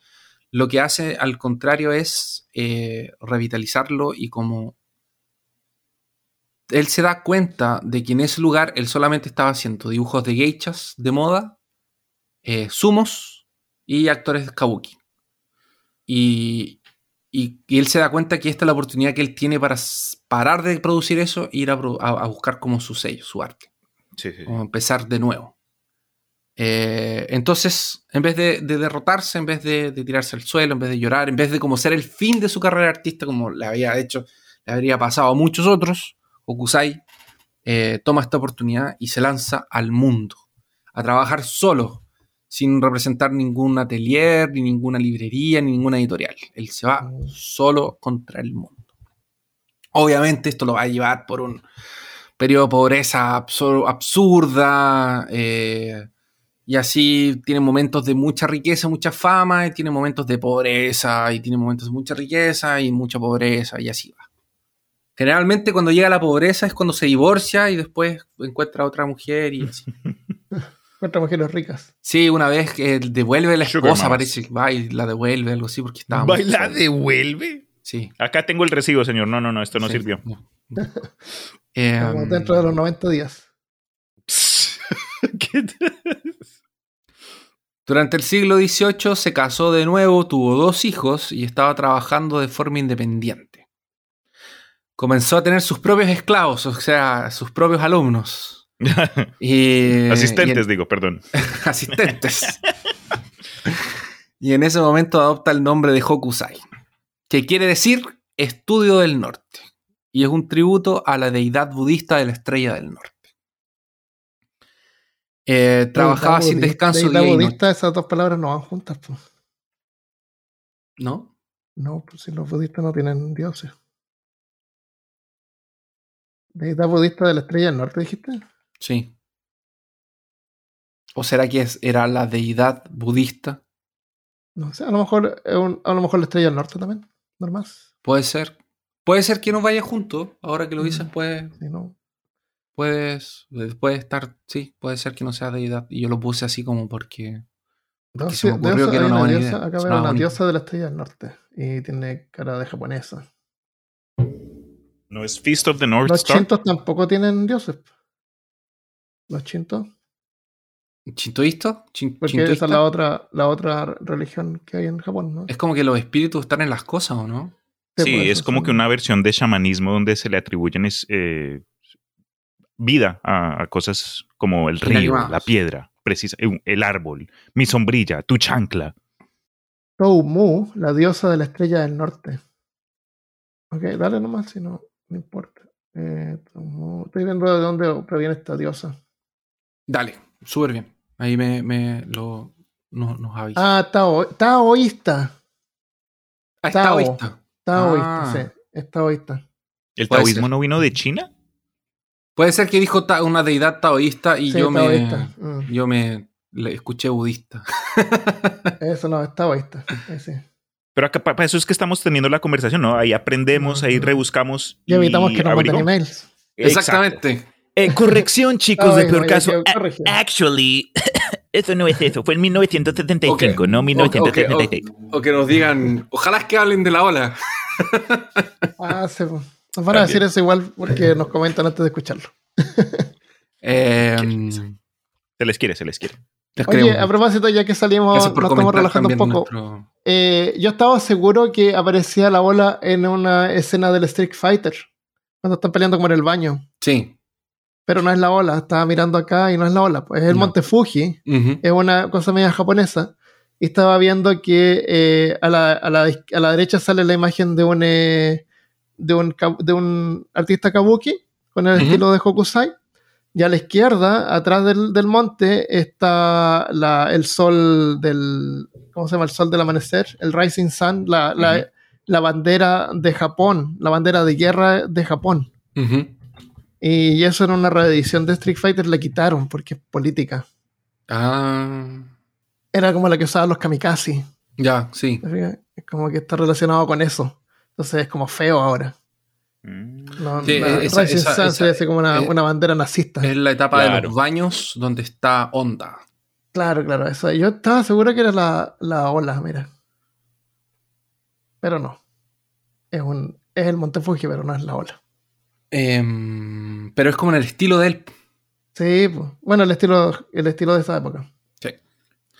lo que hace al contrario es eh, revitalizarlo y como él se da cuenta de que en ese lugar él solamente estaba haciendo dibujos de geichas de moda, eh, sumos y actores de kabuki. Y, y- y él se da cuenta que esta es la oportunidad que él tiene para parar de producir eso e ir a, pro- a- a buscar como su sello, su arte, Sí, sí, sí. como empezar de nuevo. Eh, entonces, en vez de, de derrotarse, en vez de, de tirarse al suelo, en vez de llorar, en vez de como ser el fin de su carrera artista, como le había hecho, le habría pasado a muchos otros, Okusai eh, toma esta oportunidad y se lanza al mundo, a trabajar solo, sin representar ningún atelier, ni ninguna librería, ni ninguna editorial. Él se va Mm. solo contra el mundo. Obviamente esto lo va a llevar por un periodo de pobreza absur- absurda, eh, y así tiene momentos de mucha riqueza, mucha fama, y tiene momentos de pobreza, y tiene momentos de mucha riqueza y mucha pobreza, y así va. Generalmente cuando llega la pobreza es cuando se divorcia y después encuentra a otra mujer y así. Contra mujeres ricas. Sí, una vez que devuelve la esposa, parece que va y la devuelve, algo así, porque estaba muy ¿Baila sola. devuelve? Sí. Acá tengo el recibo, señor. No, no, no, esto no sí. sirvió. Eh, Como dentro de los 90 días. ¿Qué te- Durante el siglo XVIII se casó de nuevo, tuvo dos hijos y estaba trabajando de forma independiente. Comenzó a tener sus propios esclavos, o sea, sus propios alumnos. Y- Asistentes, y en- digo, perdón. asistentes. y en ese momento adopta el nombre de Hokusai, que quiere decir estudio del norte. Y es un tributo a la deidad budista de la estrella del norte. Eh, trabajaba sin Deidad descanso budista- día y deidad noche. budista, esas dos palabras no van juntas. Pues. ¿No? No, pues si los budistas no tienen dioses. Deidad budista de la estrella del norte, dijiste. Sí. ¿O será que es- era la deidad budista? No sé, a lo mejor es un- a lo mejor la estrella del norte también. Normal. Puede ser. Puede ser que no vaya junto. Ahora que lo dices, Mm. puede, Si no, puedes, puede estar. Sí, puede ser que no sea deidad. Y yo lo puse así como porque. No, se sí, me ocurrió diosa- que era una buena diosa, idea. Acá veo Sonaba una diosa de la estrella del norte. Y tiene cara de japonesa. ¿No es Feast of the North Los Star? chintos tampoco tienen dioses. Los chintos. ¿Chintoísta? Chin- Porque chintoísta. esa es la otra, la otra religión que hay en Japón, ¿no? Es como que los espíritus están en las cosas, ¿o no? Sí, es como que una versión de chamanismo donde se le atribuyen es, eh, vida a, a cosas como el río, Inanimados. la piedra, precisa, eh, el árbol, mi sombrilla, tu chancla. Toumu, la diosa de la estrella del norte. Ok, dale nomás, si no, no importa. Eh, Toumu- Estoy viendo de dónde proviene esta diosa. Dale, súper bien. Ahí me, me lo no- nos avisa. Ah, tao, taoísta. Ah, Tao. taoísta. Taoísta, Ah. sí. Es taoísta. ¿El taoísmo no vino de China? Puede ser que dijo ta- una deidad taoísta y Sí, yo taoísta. me Mm. yo me le escuché budista. Eso no, es taoísta. Sí. Pero acá para eso es que estamos teniendo la conversación, ¿no? Ahí aprendemos, ahí rebuscamos. Y evitamos que nos manden emails. Exactamente. Eh, corrección, chicos, de peor no, caso. Actually, eso no es eso. Fue en 1975, Ok, no o- 1976. O, o que nos digan, ojalá es que hablen de la ola. Ah, pues. Nos van a decir eso igual porque nos comentan antes de escucharlo. Eh, Se les quiere, se les quiere. les Oye, a propósito, ya que salimos, nos estamos relajando un poco. nuestro- Eh, yo estaba seguro que aparecía la bola en una escena del Street Fighter. Cuando están peleando como en el baño. Sí. Pero no es la ola. Estaba mirando acá y no es la ola. Pues es el No. Monte Fuji. Ujú. Es una cosa media japonesa. Y estaba viendo que eh, a, la, a, la, a la derecha sale la imagen de un, eh, de un, de un artista kabuki con el Ujú. estilo de Hokusai. Y a la izquierda, atrás del, del monte, está la, el sol del. ¿Cómo se llama? El sol del amanecer, el Rising Sun, la, Ujú. la bandera de Japón, la bandera de guerra de Japón. Ujú. Y eso en una reedición de Street Fighter le quitaron porque es política. Ah, Era como la que usaban los kamikaze. ya, sí. Es como que está relacionado con eso. Entonces es como feo ahora. Mm. No, Sí, la esa- Rising esa- Sun esa- se hace como una, eh, una bandera nazista. Es la etapa de los baños donde está Onda. Claro, claro. Eso. Yo estaba seguro que era la, la ola, mira. Pero no. Es, un, es el Monte Fuji, pero no es la ola. Em, pero es como en el estilo de él. Sí, bueno, el estilo, el estilo de esa época. Sí.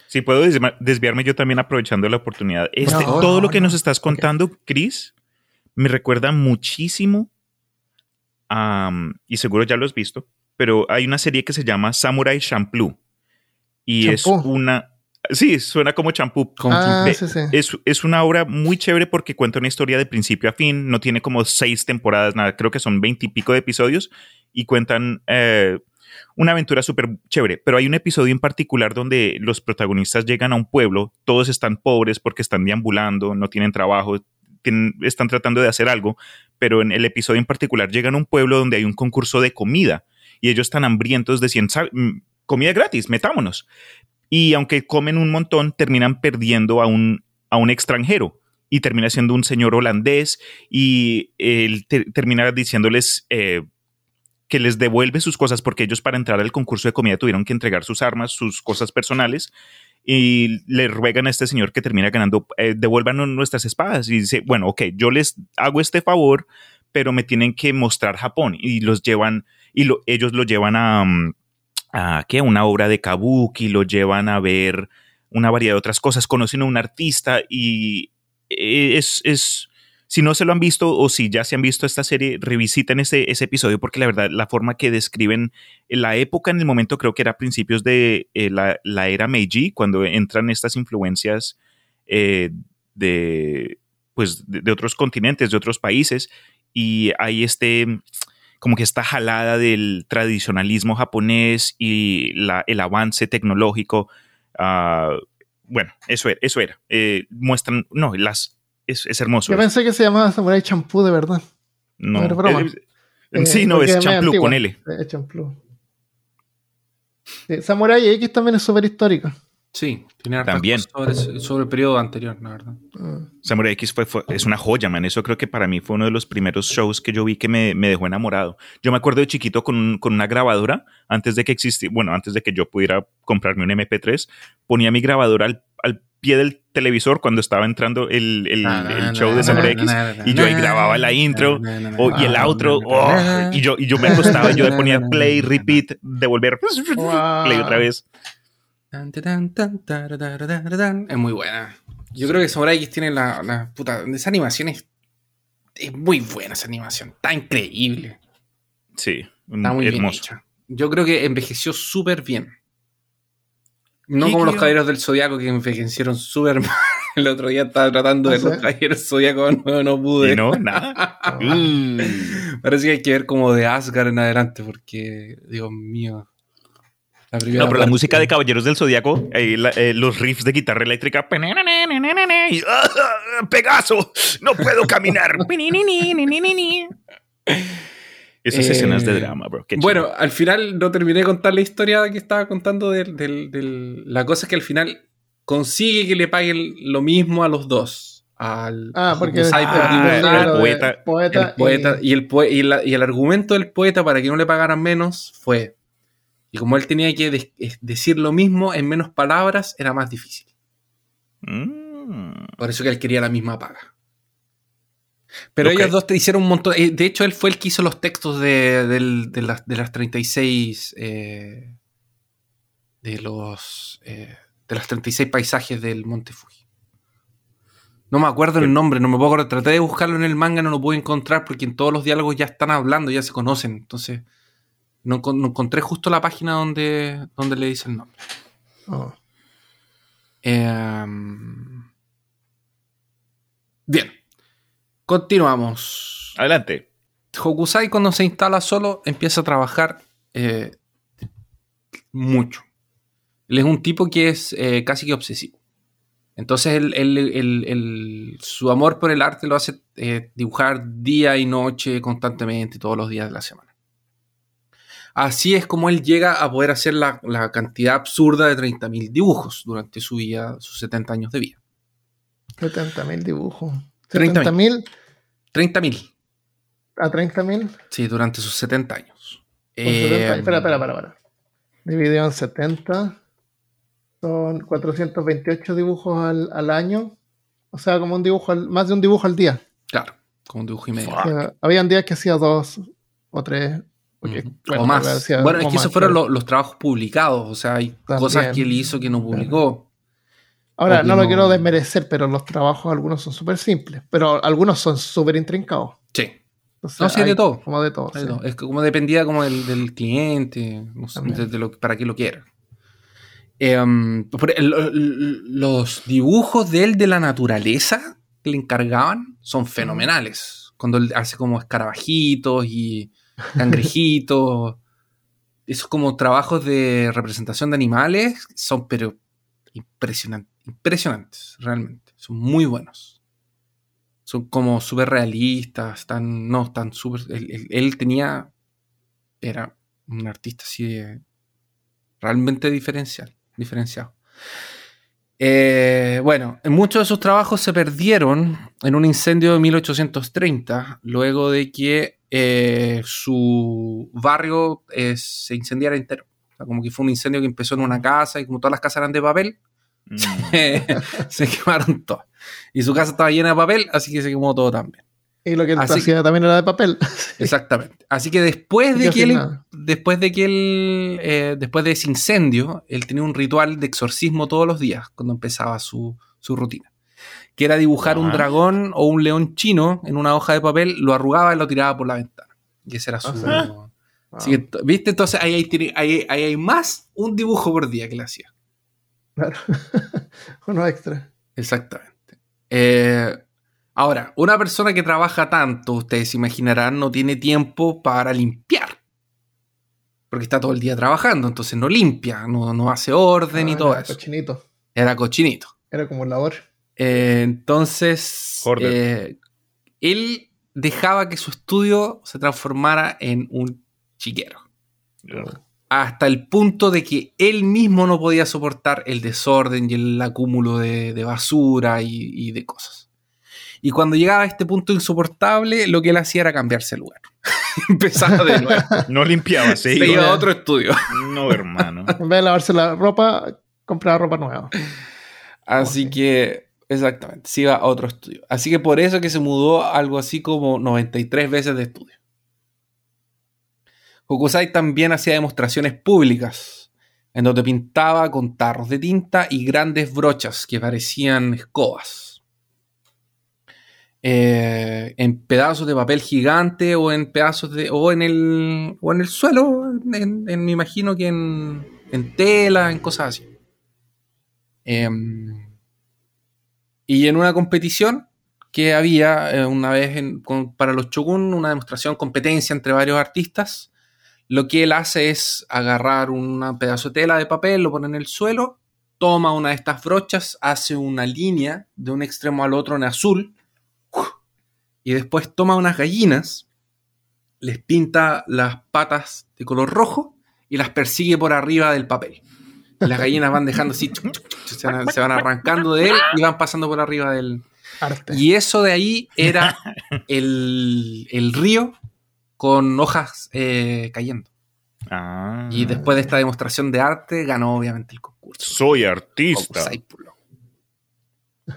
Si puedo desviarme yo también aprovechando la oportunidad. Este, todo no, lo que no. nos estás contando, Chris, me recuerda muchísimo a, y seguro ya lo has visto, pero hay una serie que se llama Samurai Champloo. Y es una... Sí, suena como champú. Ah, de- sí, sí. Es, es una obra muy chévere porque cuenta una historia de principio a fin. No tiene como seis temporadas, nada. Creo que son veintipico de episodios y cuentan eh, una aventura súper chévere. Pero hay un episodio en particular donde los protagonistas llegan a un pueblo. Todos están pobres porque están deambulando, no tienen trabajo, tienen- están tratando de hacer algo. Pero en el episodio en particular llegan a un pueblo donde hay un concurso de comida y ellos están hambrientos decían "Sa- mm, comida gratis, metámonos. Y aunque comen un montón, terminan perdiendo a un, a un extranjero y termina siendo un señor holandés y él te- termina diciéndoles eh, que les devuelve sus cosas porque ellos para entrar al concurso de comida tuvieron que entregar sus armas, sus cosas personales y le ruegan a este señor que termina ganando, eh, devuélvanos nuestras espadas. Y dice, bueno, ok, yo les hago este favor, pero me tienen que mostrar Japón y los llevan y lo- ellos lo llevan a, mm, a ¿qué? una obra de kabuki, lo llevan a ver una variedad de otras cosas, conocen a un artista y eh, es, es, si no se lo han visto o si ya se han visto esta serie, revisiten ese, ese episodio porque la verdad, la forma que describen la época en el momento, creo que era principios de eh, la, la, era Meiji, cuando entran estas influencias eh, de, pues, de, otros continentes, de otros países, y hay este, como que esta jalada del tradicionalismo japonés y la, el avance tecnológico. Uh, bueno, eso era. Eso era. Eh, muestran, no, las, es, es, hermoso. Yo pensé que se llamaba Samurai Champú de verdad. No, no era broma. Eh, sí, no, es champú con L. Es champú. Sí, Samurai X también es súper histórico. Sí, tiene también sobre, sobre, el periodo anterior, la verdad. Mm. Samurai X fue, fue, es una joya, man. Eso creo que para mí fue uno de los primeros shows que yo vi que me, me dejó enamorado. Yo me acuerdo de chiquito con, con, una grabadora, antes de que existiera, bueno, antes de que yo pudiera comprarme un MP3, ponía mi grabadora al, al pie del televisor cuando estaba entrando el, el, el show de Samurai X y yo ahí grababa la intro oh, y el outro oh, y, yo, y yo me acostaba y yo le ponía play, repeat, devolver, play otra vez. Es muy buena. Yo creo que Samurai X tiene la, la puta. Esa animación es, es, muy buena, esa animación. Está increíble. Sí, está muy hermoso. bien hecha. Yo creo que envejeció súper bien. No como los caballeros del Zodiaco que envejecieron súper mal. El otro día estaba tratando de los caballeros del Zodiaco, no, no pude. ¿Y no, nada. Parece que hay que ver como de Asgard en adelante, porque, Dios mío. La no, pero la música de Caballeros del Zodíaco, eh, la, eh, los riffs de guitarra eléctrica. Y, ¡ah, Pegaso, no puedo caminar. Esas eh, escenas de drama, bro. bueno, al final no terminé de contar la historia que estaba contando de, de, de, la cosa es que al final consigue que le paguen lo mismo a los dos. Al, ah, porque ah, el poeta, poeta, el poeta y, y, el y, la, y el argumento del poeta para que no le pagaran menos fue y como él tenía que de decir lo mismo en menos palabras, era más difícil. Mm. Por eso que él quería la misma paga. Pero okay. ellos dos te hicieron un montón. Eh, de hecho, él fue el que hizo los textos de, de, de, las, de las 36. Eh, de los. Eh, de los 36 paisajes del Monte Fuji. No me acuerdo el nombre, no me puedo acordar. Traté de buscarlo en el manga, no lo pude encontrar porque en todos los diálogos ya están hablando, ya se conocen. Entonces. No, no, encontré justo la página donde, donde le dice el nombre. Oh. Eh, bien. Continuamos. Adelante. Hokusai cuando se instala solo empieza a trabajar eh, mucho. Él es un tipo que es eh, casi que obsesivo. Entonces él, él, él, su amor por el arte lo hace eh, dibujar día y noche constantemente, todos los días de la semana. Así es como él llega a poder hacer la, la cantidad absurda de 30.000 dibujos durante su vida, sus 70 años de vida. 70.000 dibujos. 30.000. 30.000. ¿A 30.000? Sí, durante sus 70 años. Eh, espera, espera, espera, espera. Dividido en 70. Son 428 dibujos al, al, año. O sea, como un dibujo, al, más de un dibujo al día. Claro, como un dibujo y medio. O sea, habían días que hacía dos o tres porque, bueno, o más. Bueno, es que esos fueron los, los, trabajos publicados, o sea, hay También. cosas que él hizo que no publicó. Ahora, no, no lo quiero desmerecer, pero los trabajos algunos son súper simples, pero algunos son súper intrincados. Sí. O sea, no, sí, de todo. Como de todo. Sí. todo. Es como dependía como del, del cliente, no sé, de, de lo, para qué lo quiera. Eh, los dibujos de él de la naturaleza que le encargaban son fenomenales. Cuando él hace como escarabajitos y cangrejitos. Esos como trabajos de representación de animales son pero impresionantes, impresionantes, realmente. Son muy buenos. Son como súper realistas, están, no, están súper... Él, tenía, era un artista así de, realmente diferencial, diferenciado. Eh, bueno, muchos de sus trabajos se perdieron en un incendio de 1830, luego de que eh, su barrio eh, se incendiara entero. O sea, como que fue un incendio que empezó en una casa y como todas las casas eran de papel, mm. se, se, quemaron todas. Y su casa estaba llena de papel, así que se quemó todo también. Y lo que él Así- hacía también era de papel. Exactamente. Así que después de que él, después de que él, eh, después de ese incendio, él tenía un ritual de exorcismo todos los días cuando empezaba su, su rutina. Que era dibujar un dragón o un león chino en una hoja de papel, lo arrugaba y lo tiraba por la ventana. Y ese era su. Ah, Así que, t- ¿viste? Entonces ahí hay, tiene- ahí- ahí hay más un dibujo por día que le hacía. Claro. Uno extra. Exactamente. Eh, ahora, una persona que trabaja tanto, ustedes se imaginarán, no tiene tiempo para limpiar. Porque está todo el día trabajando, entonces no limpia, no, no hace orden y Ah, todo era eso. Cochinito. Era cochinito. Era como un labor. Eh, entonces, eh, él dejaba que su estudio se transformara en un chiquero. hasta el punto de que él mismo no podía soportar el desorden y el acúmulo de, de basura y, y de cosas. Y cuando llegaba a este punto insoportable, lo que él hacía era cambiarse de lugar. Empezaba de nuevo. No limpiaba, se Se iba. iba a otro estudio. No, hermano. En vez de lavarse la ropa, compraba ropa nueva. Así que, exactamente, se iba a otro estudio. Así que por eso que se mudó algo así como 93 veces de estudio. Hokusai también hacía demostraciones públicas, en donde pintaba con tarros de tinta y grandes brochas que parecían escobas. Eh, en pedazos de papel gigante o en pedazos de. o en el. o en el suelo. en- me imagino que en, en tela, en cosas así. Em, y en una competición que había eh, una vez para los Shogun, una demostración, competencia entre varios artistas, lo que él hace es agarrar un pedazo de tela de papel, lo pone en el suelo, toma una de estas brochas, hace una línea de un extremo al otro en azul, y después toma unas gallinas, les pinta las patas de color rojo y las persigue por arriba del papel. Y las gallinas van dejando así, chuc, chuc, chuc, se van, se van arrancando de él y van pasando por arriba del... Arte. Y eso de ahí era el, el río con hojas eh, cayendo. Ah. Y después de esta demostración de arte, ganó obviamente el concurso. Soy artista.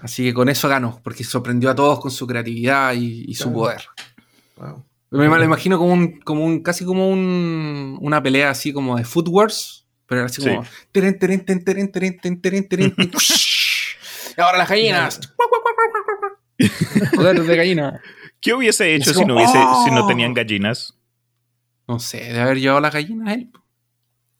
Así que con eso ganó, porque sorprendió a todos con su creatividad y, y su poder. Wow. Me lo imagino como un, como un, casi como un, una pelea así como de Foot Wars, pero era así Sí. como. teren, teren, ten, teren, teren, ten, teren, teren, ten, y ahora las gallinas. Poder de gallina. ¿Qué hubiese hecho si no, hubiese, si no ¡oh! tenían gallinas? No sé, debe haber llevado las gallinas él.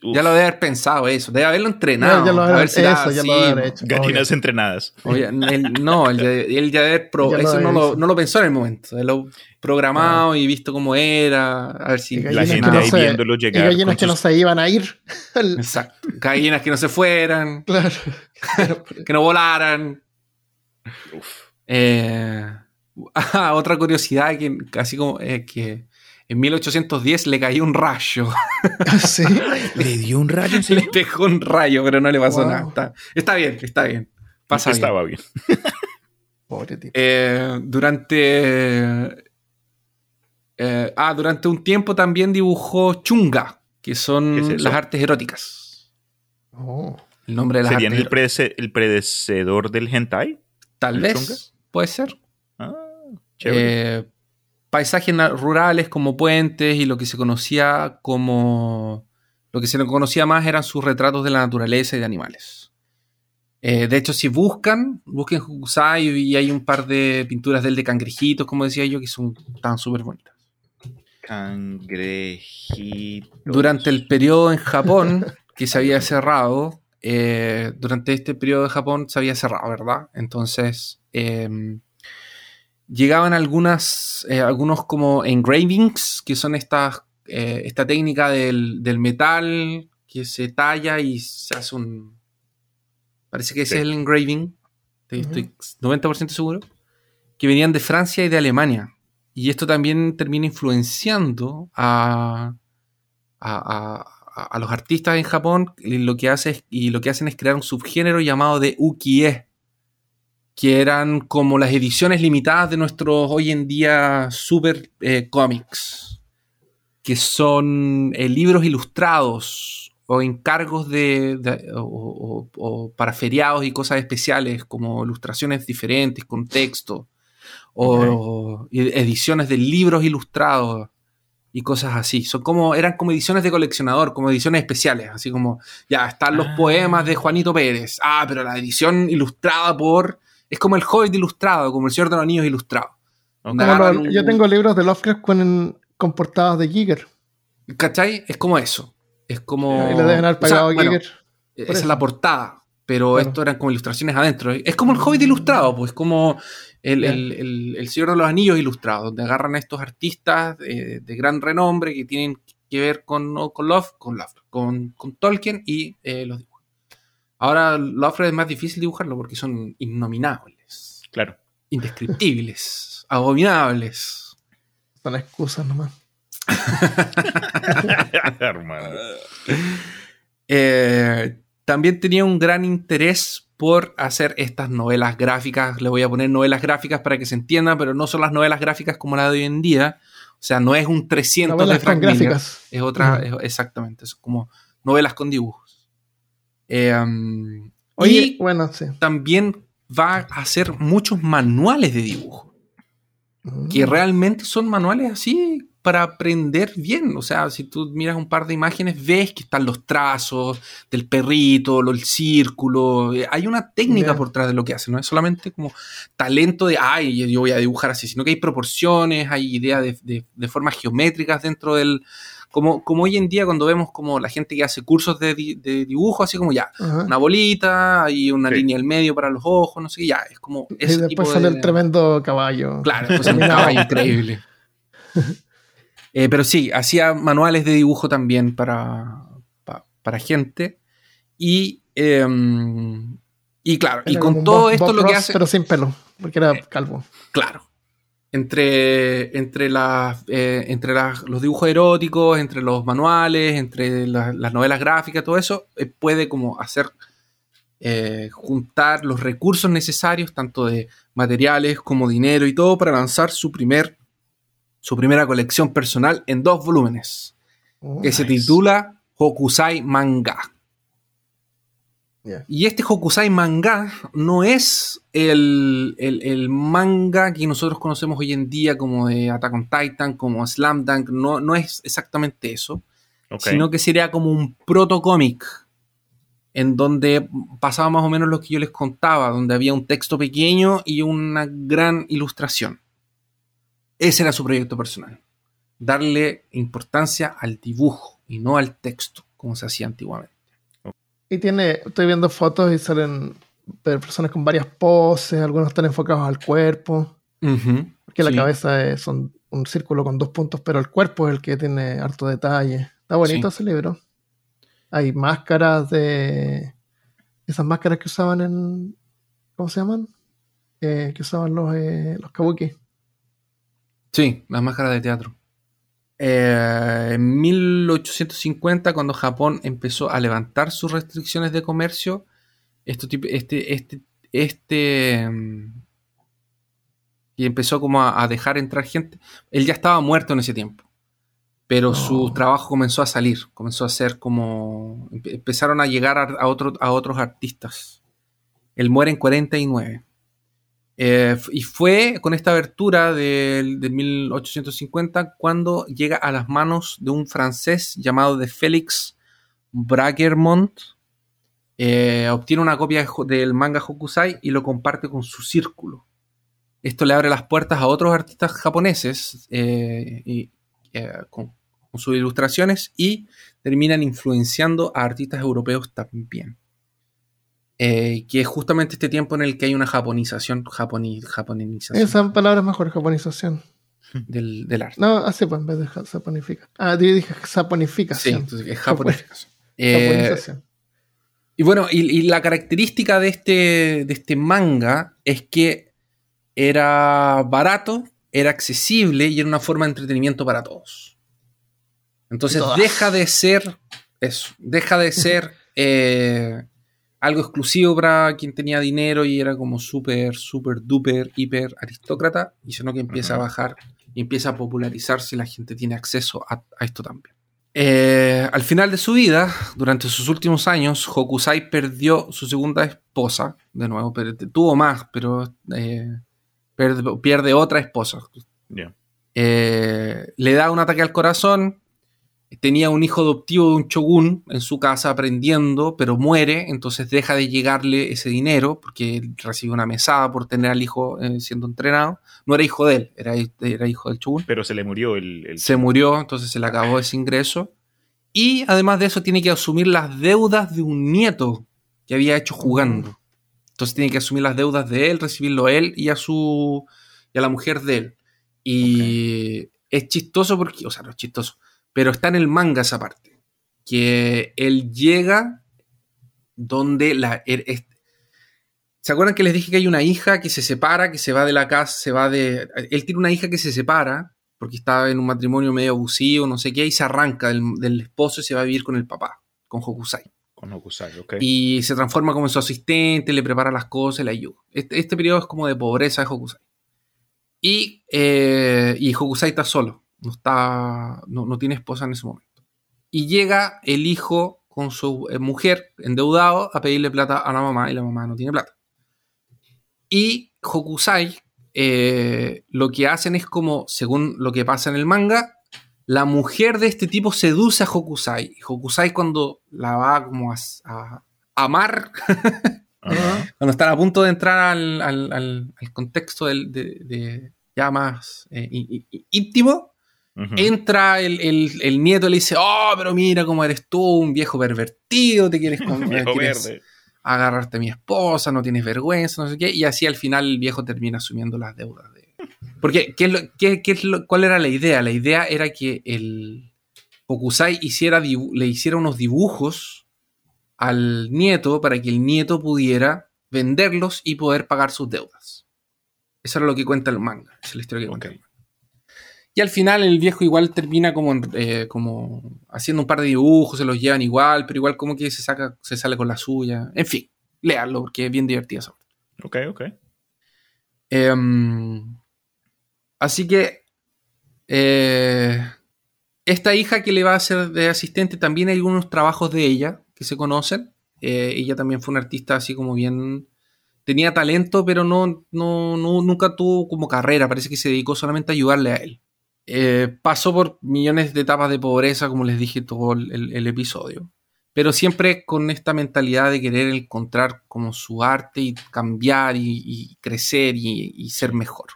Uf, Ya lo debe haber pensado eso, debe haberlo entrenado. Ya, ya lo a habrá- ver si da- eso ya sí, lo habrá hecho. gallinas entrenadas. Oye, él- no, él, ya- él ya debe haber pro- Ya eso no lo, no lo pensó en el momento. Él lo programado y visto cómo era. A ver si La gallinas gente que no ahí se- viéndolo Y gallinas que no se iban a ir. Exacto. Gallinas que no se fueran, Claro. que no volaran. Uf. Eh, ah, otra curiosidad que así como eh, que en 1810 le cayó un rayo. sí. Le dio un rayo en le pegó un rayo, pero no le pasó Wow. nada. Está, está bien, está bien. Pasa bien. Estaba bien. Pobre tipo. Eh, durante. eh, ah, durante un tiempo también dibujó chunga, que son las artes eróticas. Oh. El nombre de las ¿Serían artes el, predece- el predecedor del hentai? Tal vez, chunga? puede ser. Ah, chévere. Eh, paisajes rurales como puentes y lo que se conocía como. Lo que se conocía más eran sus retratos de la naturaleza y de animales. Eh, de hecho, si buscan, busquen Hokusai y hay un par de pinturas del de cangrejitos, como decía yo, que son tan súper bonitas. Cangrejitos. Durante el periodo en Japón, que se había cerrado, eh, durante este periodo de Japón se había cerrado, ¿verdad? Entonces, eh, llegaban algunas, eh, algunos como engravings, que son estas, eh, esta técnica del, del metal que se talla y se hace un... Parece que ese Sí. es el engraving, estoy 90% seguro, que venían de Francia y de Alemania. Y esto también termina influenciando a, a, a- a los artistas en Japón. Y lo, que hace es- y lo que hacen es crear un subgénero llamado de ukié, que eran como las ediciones limitadas de nuestros hoy en día super eh, cómics, que son eh, libros ilustrados o encargos de, de- o, o- o para feriados y cosas especiales como ilustraciones diferentes con texto o ediciones de libros ilustrados y cosas así. Son como, eran como ediciones de coleccionador, como ediciones especiales, así como, ya, están los Ah. poemas de Juanito Pérez. Ah, pero la edición ilustrada por... Es como el Hobbit ilustrado, como el Señor de los Anillos ilustrado. Ok. Donde Como agarran los- un- yo tengo libros de Lovecraft con, con portadas de Giger. ¿Cachai? Es como eso. Es como... y le deben haber o sea, pagado a bueno, Giger. esa por es la portada, pero esto eran como ilustraciones adentro. Es como el Hobbit ilustrado, pues como el, el- el- el Señor de los Anillos ilustrado, donde agarran a estos artistas eh, de gran renombre que tienen que ver con, no, con Love, con Love, con, con Tolkien y eh, los Ahora Lovecraft es más difícil dibujarlo porque son innominables, Claro. indescriptibles, abominables. Son excusas nomás. Hermano. Eh, también tenía un gran interés por hacer estas novelas gráficas. Le voy a poner novelas gráficas para que se entienda, pero no son las novelas gráficas como la de hoy en día. O sea, no es un 300 de Novelas Frank con Miller. gráficas. Es otra, es- exactamente, son como novelas con dibujos. Eh, um, Oye, y bueno, sí. también va a hacer muchos manuales de dibujo que Mm. realmente son manuales así para aprender bien. O sea, si tú miras un par de imágenes, ves que están los trazos del perrito, el círculo. Eh, Hay una técnica por detrás de lo que hace, no es solamente como talento de, ay, yo voy a dibujar así, sino que hay proporciones, hay ideas de, de- de formas geométricas dentro del... Como, como hoy en día cuando vemos como la gente que hace cursos de, di- de dibujo, así como ya, Ajá. una bolita y una Sí. línea al medio para los ojos, no sé qué, ya, es como Y después tipo sale de- el tremendo caballo. Claro, pues un caballo increíble. Eh, pero sí, hacía manuales de dibujo también para, pa- para gente. Y, eh, y claro, y con todo Bob- esto Bob lo que hace. Pero sin pelo, porque era calvo. Claro. Entre, entre, las, eh, entre las- los dibujos eróticos, entre los manuales, entre la- las novelas gráficas, todo eso, eh, puede como hacer eh, juntar los recursos necesarios, tanto de materiales como dinero y todo, para lanzar su primer su primera colección personal en dos volúmenes, Oh, que se titula Hokusai Manga. Y este Hokusai Manga no es el, el- el manga que nosotros conocemos hoy en día como de Attack on Titan, como Slam Dunk, no, no es exactamente eso, sino que sería como un proto-cómic en donde pasaba más o menos lo que yo les contaba, donde había un texto pequeño y una gran ilustración. Ese era su proyecto personal. Darle importancia al dibujo y no al texto, como se hacía antiguamente. Y tiene, estoy viendo fotos y salen personas con varias poses, algunos están enfocados al cuerpo, Ujú, porque la sí. cabeza es un, un círculo con dos puntos, pero el cuerpo es el que tiene harto detalle. Está bonito Sí. ese libro. Hay máscaras de... Esas máscaras que usaban en... ¿Cómo se llaman? Eh, que usaban los, eh, los kabuki. Sí, las máscaras de teatro. Eh, en 1850, cuando Japón empezó a levantar sus restricciones de comercio, esto este, este, este, mm, y empezó como a, a dejar entrar gente. Él ya estaba muerto en ese tiempo, pero su Oh. trabajo comenzó a salir, comenzó a ser como, empe- empezaron a llegar a, a otro- a otros artistas. Él muere en 49. Eh, y fue con esta abertura de, 1850 cuando llega a las manos de un francés llamado de Félix Braguermont. Eh, obtiene una copia del manga Hokusai y lo comparte con su círculo. Esto le abre las puertas a otros artistas japoneses eh, eh, con sus ilustraciones y terminan influenciando a artistas europeos también. Eh, que es justamente este tiempo en el que hay una japonización, japoni- japonización Esa palabra es mejor, japonización. del, del arte. No, así pues, en vez de ja- saponifica. Ah, yo dije Sí, saponificación. entonces es japonización. Eh, Japonización. y bueno, y, y la característica de este, de este manga es que era barato, era accesible y era una forma de entretenimiento para todos. Entonces Todas. deja de ser eso, deja de ser eh, algo exclusivo para quien tenía dinero y era como súper, súper, duper, hiper aristócrata, y sino que empieza a bajar y empieza a popularizarse y la gente tiene acceso a, a esto también. Eh, al final de su vida, durante sus últimos años, Hokusai perdió su segunda esposa, de nuevo, pero tuvo más, pero, eh, pierde, pierde otra esposa. Eh, le da un ataque al corazón. Tenía un hijo adoptivo de un shogun en su casa aprendiendo, pero muere, entonces deja de llegarle ese dinero porque él recibe una mesada por tener al hijo eh, siendo entrenado. No era hijo de él, era, era hijo del shogun. Pero se le murió el. el- Se murió, entonces se le acabó ese ingreso. Y además de eso, tiene que asumir las deudas de un nieto que había hecho jugando. Entonces tiene que asumir las deudas de él, recibirlo él y a su y a la mujer de él. Y es chistoso porque, o sea, no es chistoso, pero está en el manga esa parte. Que él llega donde la. er- es- ¿Se acuerdan que les dije que hay una hija que se separa, que se va de la casa, se va de. Él tiene una hija que se separa porque estaba en un matrimonio medio abusivo, no sé qué, y se arranca del, del esposo y se va a vivir con el papá, con Hokusai. Con Hokusai, ok. Y se transforma como en su asistente, le prepara las cosas, le ayuda. Este, este periodo es como de pobreza de Hokusai. Y, eh, y Hokusai está solo, no, está, no, no tiene esposa en ese momento. Y llega el hijo con su eh, mujer endeudado a pedirle plata a la mamá y la mamá no tiene plata. Y Hokusai eh, lo que hacen es como, según lo que pasa en el manga, la mujer de este tipo seduce a Hokusai. Y Hokusai cuando la va como a, a amar, cuando están a punto de entrar al, al- al- al contexto del- de, de ya más eh, í- entra el, el- el nieto y le dice, oh, pero mira cómo eres tú, un viejo pervertido, te quieres, con- Viejo quieres verde. agarrarte a mi esposa, no tienes vergüenza, no sé qué, y así al final el viejo termina asumiendo las deudas de... Porque, ¿qué es lo- qué- qué es lo- ¿cuál era la idea? La idea era que el Hokusai hiciera le hiciera unos dibujos al nieto para que el nieto pudiera venderlos y poder pagar sus deudas. Eso era lo que cuenta el manga, esa es la historia que cuenta el manga. Y al final el viejo igual termina como, eh, como haciendo un par de dibujos, se los llevan igual, pero igual como que se saca, se sale con la suya. En fin, léanlo porque es bien divertida esa parte. Ok, ok. Em, así que eh, esta hija que le va a hacer de asistente, también hay algunos trabajos de ella que se conocen. Eh, ella también fue una artista así como bien... Tenía talento, pero no, no, no- nunca tuvo como carrera. Parece que se dedicó solamente a ayudarle a él. Eh, pasó por millones de etapas de pobreza, como les dije todo el, el- episodio. Pero siempre con esta mentalidad de querer encontrar como su arte y cambiar y, y crecer y, y ser mejor.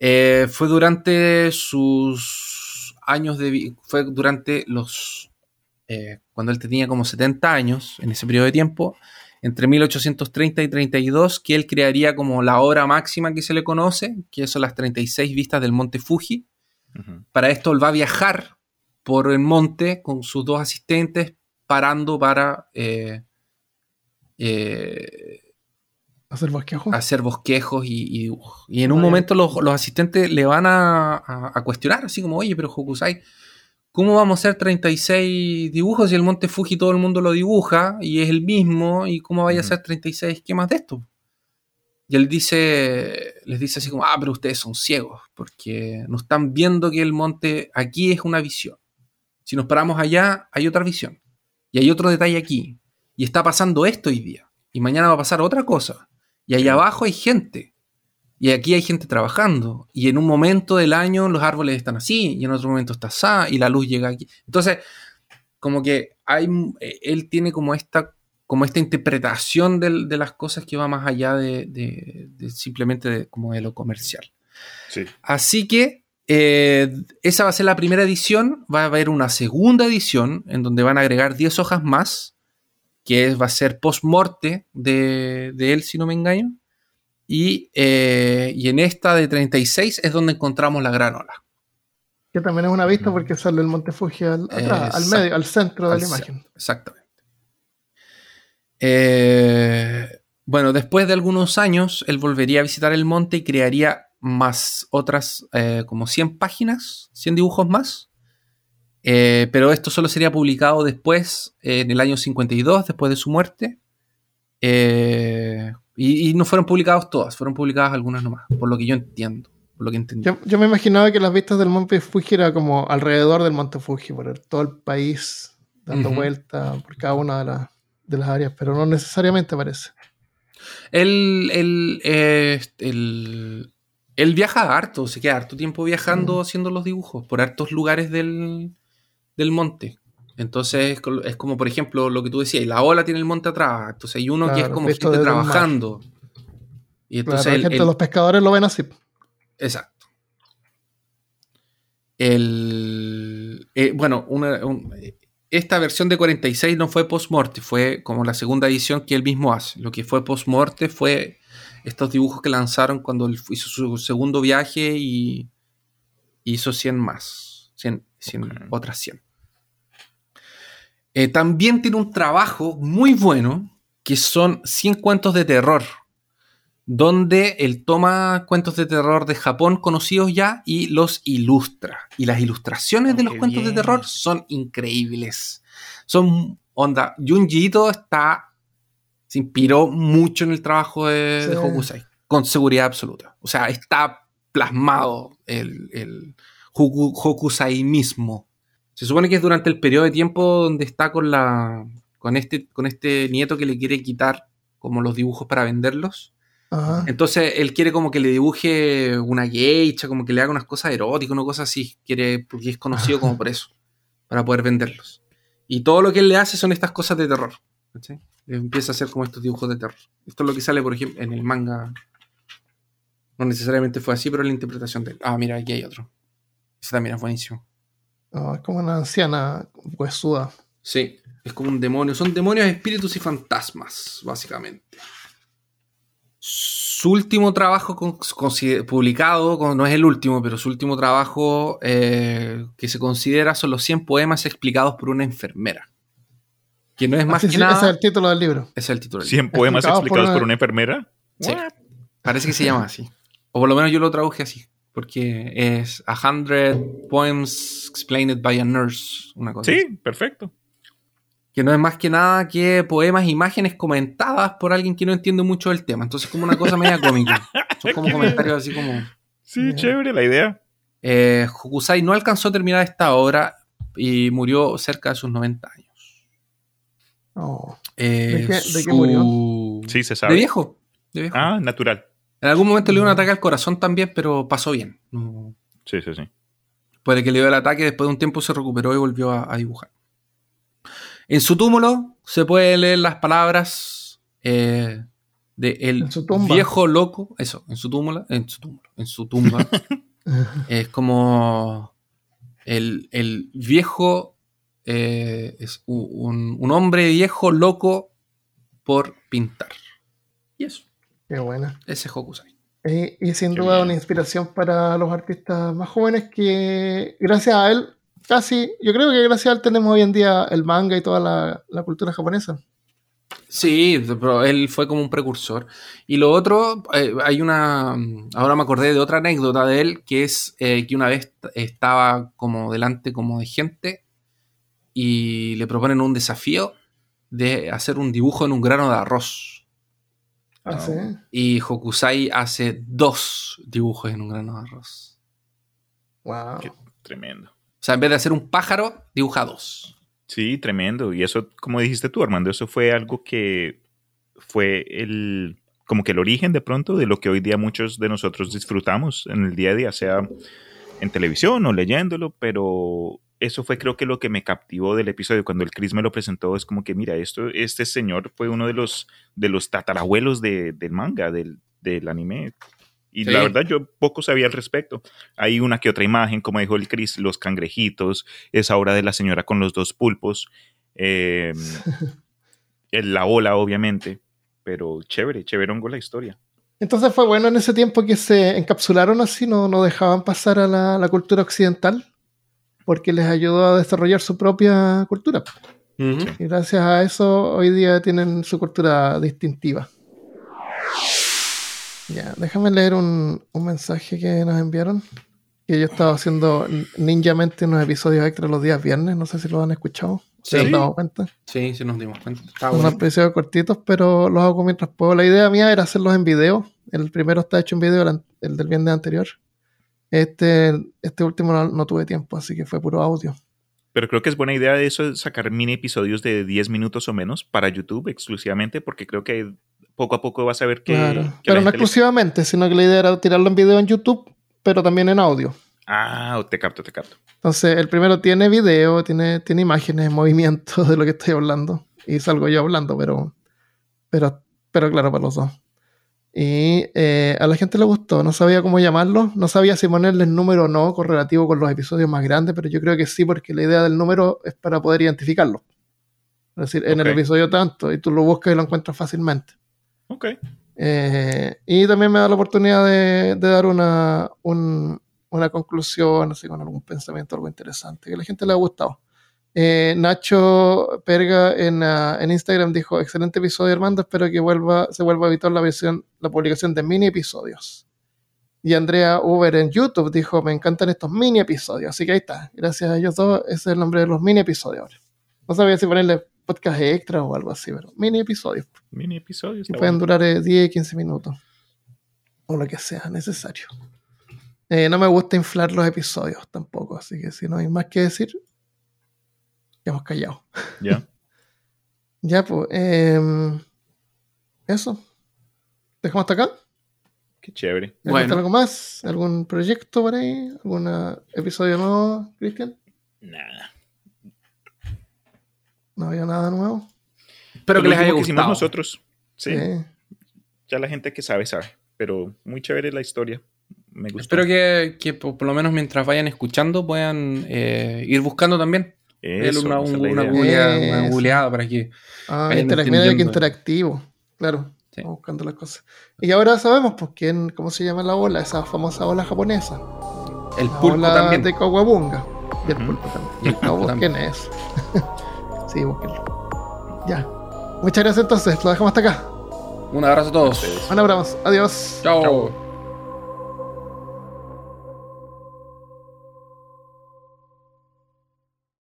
Eh, fue durante sus años de fue durante los eh, cuando él tenía como 70 años en ese periodo de tiempo entre 1830 y 32 que él crearía como la obra máxima que se le conoce que son las 36 vistas del monte Fuji para esto él va a viajar por el monte con sus dos asistentes parando para eh, eh, Hacer bosquejo. hacer bosquejos y, y dibujos. Y en un momento los, los asistentes le van a, a- a cuestionar, así como, oye, pero Hokusai, ¿cómo vamos a hacer 36 dibujos si el monte Fuji todo el mundo lo dibuja y es el mismo? ¿Y cómo vaya a hacer 36 esquemas de esto? Y él dice, les dice así como, ah, pero ustedes son ciegos, porque no están viendo que el monte aquí es una visión. Si nos paramos allá, hay otra visión. Y hay otro detalle aquí. Y está pasando esto hoy día. Y mañana va a pasar otra cosa. Y allá abajo hay gente. Y aquí hay gente trabajando. Y en un momento del año los árboles están así. Y en otro momento está así. Y la luz llega aquí. Entonces, como que hay, eh, él tiene como esta, como esta interpretación de las cosas que va más allá de, de- de simplemente de, como de lo comercial. Sí. Así que eh, esa va a ser la primera edición. Va a haber una segunda edición en donde van a agregar 10 hojas más, que va a ser post-morte de, de él, si no me engaño. Y, eh, y en esta de 36 es donde encontramos la gran ola. Que también es una vista porque sale el Monte Fuji al, atrás, al medio, al centro de Al la imagen. Exactamente. Eh, bueno, después de algunos años, él volvería a visitar el monte y crearía más otras, eh, como 100 páginas, 100 dibujos más. Eh, pero esto solo sería publicado después, eh, en el año 52, después de su muerte. Eh, y, y no fueron publicados todas, fueron publicadas algunas nomás, por lo que yo entiendo, por lo que entendí. Yo, yo me imaginaba que las vistas del Monte Fuji era como alrededor del Monte Fuji, por el- todo el país, dando Ujú. vuelta por cada una de, las- de las áreas, pero no necesariamente parece. Él, él, eh, él- él viaja harto, se queda harto tiempo viajando Mm. haciendo los dibujos por hartos lugares del, del monte. Entonces es como, por ejemplo, lo que tú decías, la ola tiene el monte atrás. Entonces hay uno que es como gente el trabajando. Y entonces Claro, la él- gente, los pescadores lo ven así. Exacto. El, eh, bueno, una- un- esta versión de 46 no fue post-morte, fue como la segunda edición que él mismo hace. Lo que fue post-morte fue estos dibujos que lanzaron cuando él hizo su segundo viaje y hizo 100 más, 100, 100, Ok. otras 100. Eh, también tiene un trabajo muy bueno que son 100 cuentos de terror donde él toma cuentos de terror de Japón conocidos ya y los ilustra. Y las ilustraciones de Oh, los cuentos de terror son increíbles. Son onda. Junji Ito está. Se inspiró mucho en el trabajo de, Sí. de Hokusai, con seguridad absoluta. O sea, está plasmado el, el Hoku- Hokusai mismo. Se supone que es durante el periodo de tiempo donde está con la. con este, con este nieto que le quiere quitar como los dibujos para venderlos. Ajá. Entonces él quiere como que le dibuje una geisha, como que le haga unas cosas eróticas, una cosa así. Quiere, porque es conocido como por eso, para poder venderlos. Y todo lo que él le hace son estas cosas de terror. Empieza a hacer como estos dibujos de terror. Esto es lo que sale, por ejemplo, en el manga. No necesariamente fue así, pero la interpretación de él. Ah, mira, aquí hay otro. Ese también es buenísimo. No, es como una anciana huesuda. Sí, es como un demonio. Son demonios, espíritus y fantasmas, básicamente. Su último trabajo con- publicado, con- no es el último, pero su último trabajo eh, que se considera son los 100 poemas explicados por una enfermera. Que no es más Así que sí, nada. Ese es el título del libro. Es el título. del 100 poemas Explicados por explicados por una- una enfermera. Sí. Parece que se llama así. O por lo menos yo lo traduje así. Porque es A Hundred Poems Explained by a Nurse. Una cosa así. Sí, perfecto. que no es más que nada que poemas, imágenes comentadas por alguien que no entiende mucho del tema. Entonces, como una cosa media cómica. Son como comentarios así como. Sí, chévere la idea. Eh, Hokusai no alcanzó a terminar esta obra y murió cerca de sus 90 años. Oh. Eh, ¿De qué- de qué murió? Sí, se De sabe. viejo. De viejo. Ah, natural. En algún momento le dio un ataque al corazón también, pero pasó bien. No- Sí, sí, sí. Después de que le dio el ataque, después de un tiempo se recuperó y volvió a, a dibujar. En su túmulo se puede leer las palabras eh, de el viejo loco. Eso, en su túmulo, en su túmulo, en su tumba. es como el, el viejo eh, es un, un hombre viejo loco por pintar. Y eso, Qué buena. ese es Hokusai. Y, y sin Qué duda bien. una inspiración para los artistas más jóvenes que gracias a él, casi, yo creo que gracias a él tenemos hoy en día el manga y toda la, la cultura japonesa. Sí, pero él fue como un precursor. Y lo otro, eh, hay una. Ahora me acordé de otra anécdota de él, que es eh, que una vez estaba como delante como de gente y le proponen un desafío de hacer un dibujo en un grano de arroz. Ah, sí. Y Hokusai hace dos dibujos en un grano de arroz. Wow. Qué tremendo. O sea, en vez de hacer un pájaro, dibuja dos. Sí, tremendo. Y eso, como dijiste tú, Armando, eso fue algo que fue el como que el origen de pronto de lo que hoy día muchos de nosotros disfrutamos en el día a día, sea en televisión o leyéndolo, pero eso fue creo que lo que me captivó del episodio cuando el Chris me lo presentó, es como que mira, esto, este señor fue uno de los, de los tatarabuelos de- del manga, del, del anime. Y Sí. la verdad yo poco sabía al respecto. Hay una que otra imagen, como dijo el Chris, los cangrejitos, esa obra de la señora con los dos pulpos, eh, el- la ola obviamente, pero chévere, chéverongo la historia. Entonces fue bueno en ese tiempo que se encapsularon así, no, no dejaban pasar a la, la cultura occidental, porque les ayudó a desarrollar su propia cultura. Y gracias a eso hoy día tienen su cultura distintiva. Ya, déjame leer un, un mensaje que nos enviaron. Que yo estaba haciendo ninjamente unos episodios extra los días viernes. No sé si lo han escuchado. ¿Se Sí. han dado cuenta? Sí, sí nos dimos cuenta. Está Unos bueno. episodios cortitos, pero los hago mientras puedo. La idea mía era hacerlos en video. El primero está hecho en video, el del viernes anterior. Este, este último no, no tuve tiempo, así que fue puro audio. Pero creo que es buena idea de eso, sacar mini episodios de 10 minutos o menos para YouTube exclusivamente, porque creo que poco a poco vas a ver que... Claro. que Pero no gente le- exclusivamente, sino que la idea era tirarlo en video en YouTube, pero también en audio. Ah, te capto, te capto. Entonces, el primero tiene video, tiene, tiene imágenes, movimientos de lo que estoy hablando. Y salgo yo hablando, pero, pero, pero claro, para los dos. Y eh, a la gente le gustó, no sabía cómo llamarlo, no sabía si ponerle el número o no correlativo con los episodios más grandes, pero yo creo que sí, porque la idea del número es para poder identificarlo. Es decir, en el episodio tanto, y tú lo buscas y lo encuentras fácilmente. Ok. Eh, y también me da la oportunidad de, de dar una, un- una conclusión, así con algún pensamiento, algo interesante, que a la gente le ha gustado. Eh, Nacho Perga en, ah, en Instagram dijo, excelente episodio Armando, espero que vuelva, se vuelva a evitar la, versión, la publicación de mini episodios. Y Andrea Uber en YouTube dijo, me encantan estos mini episodios. Así que ahí está, gracias a ellos dos, ese es el nombre de los mini episodios. No sabía si ponerle podcast extra o algo así, pero mini episodios. Mini episodio. Y está pueden bueno. durar eh, 10, 15 minutos. O lo que sea necesario. Eh, no me gusta inflar los episodios tampoco, así que si no hay más que decir, hemos callado. Ya. Ya, pues, em, eso. ¿Dejamos hasta acá? Qué chévere. ¿Les Bueno. algo más? ¿Algún proyecto por ahí? ¿Algún ah, episodio nuevo, Cristian? Nada. ¿No había nada nuevo? Espero que les haya que gustado. nosotros. Sí. Eh, Ya la gente que sabe, sabe. Pero muy chévere la historia. Me gustó. Espero que, que por por lo menos mientras vayan escuchando puedan eh, ir buscando también. Eso, una, es un- una googleada, una para que. Ah, interac- mira que interactivo. Claro. Sí. Vamos buscando las cosas. Y ahora sabemos pues quién, cómo se llama la ola, esa famosa ola japonesa. El La pulpo ola también. de Kawabunga. Y el Ujú. pulpo también. Y el No, pulpo busquen eso. sí, búsquenlo. Ya. Muchas gracias entonces. Lo dejamos hasta acá. Un abrazo a todos. Un abrazo. Adiós. Chao. Chao.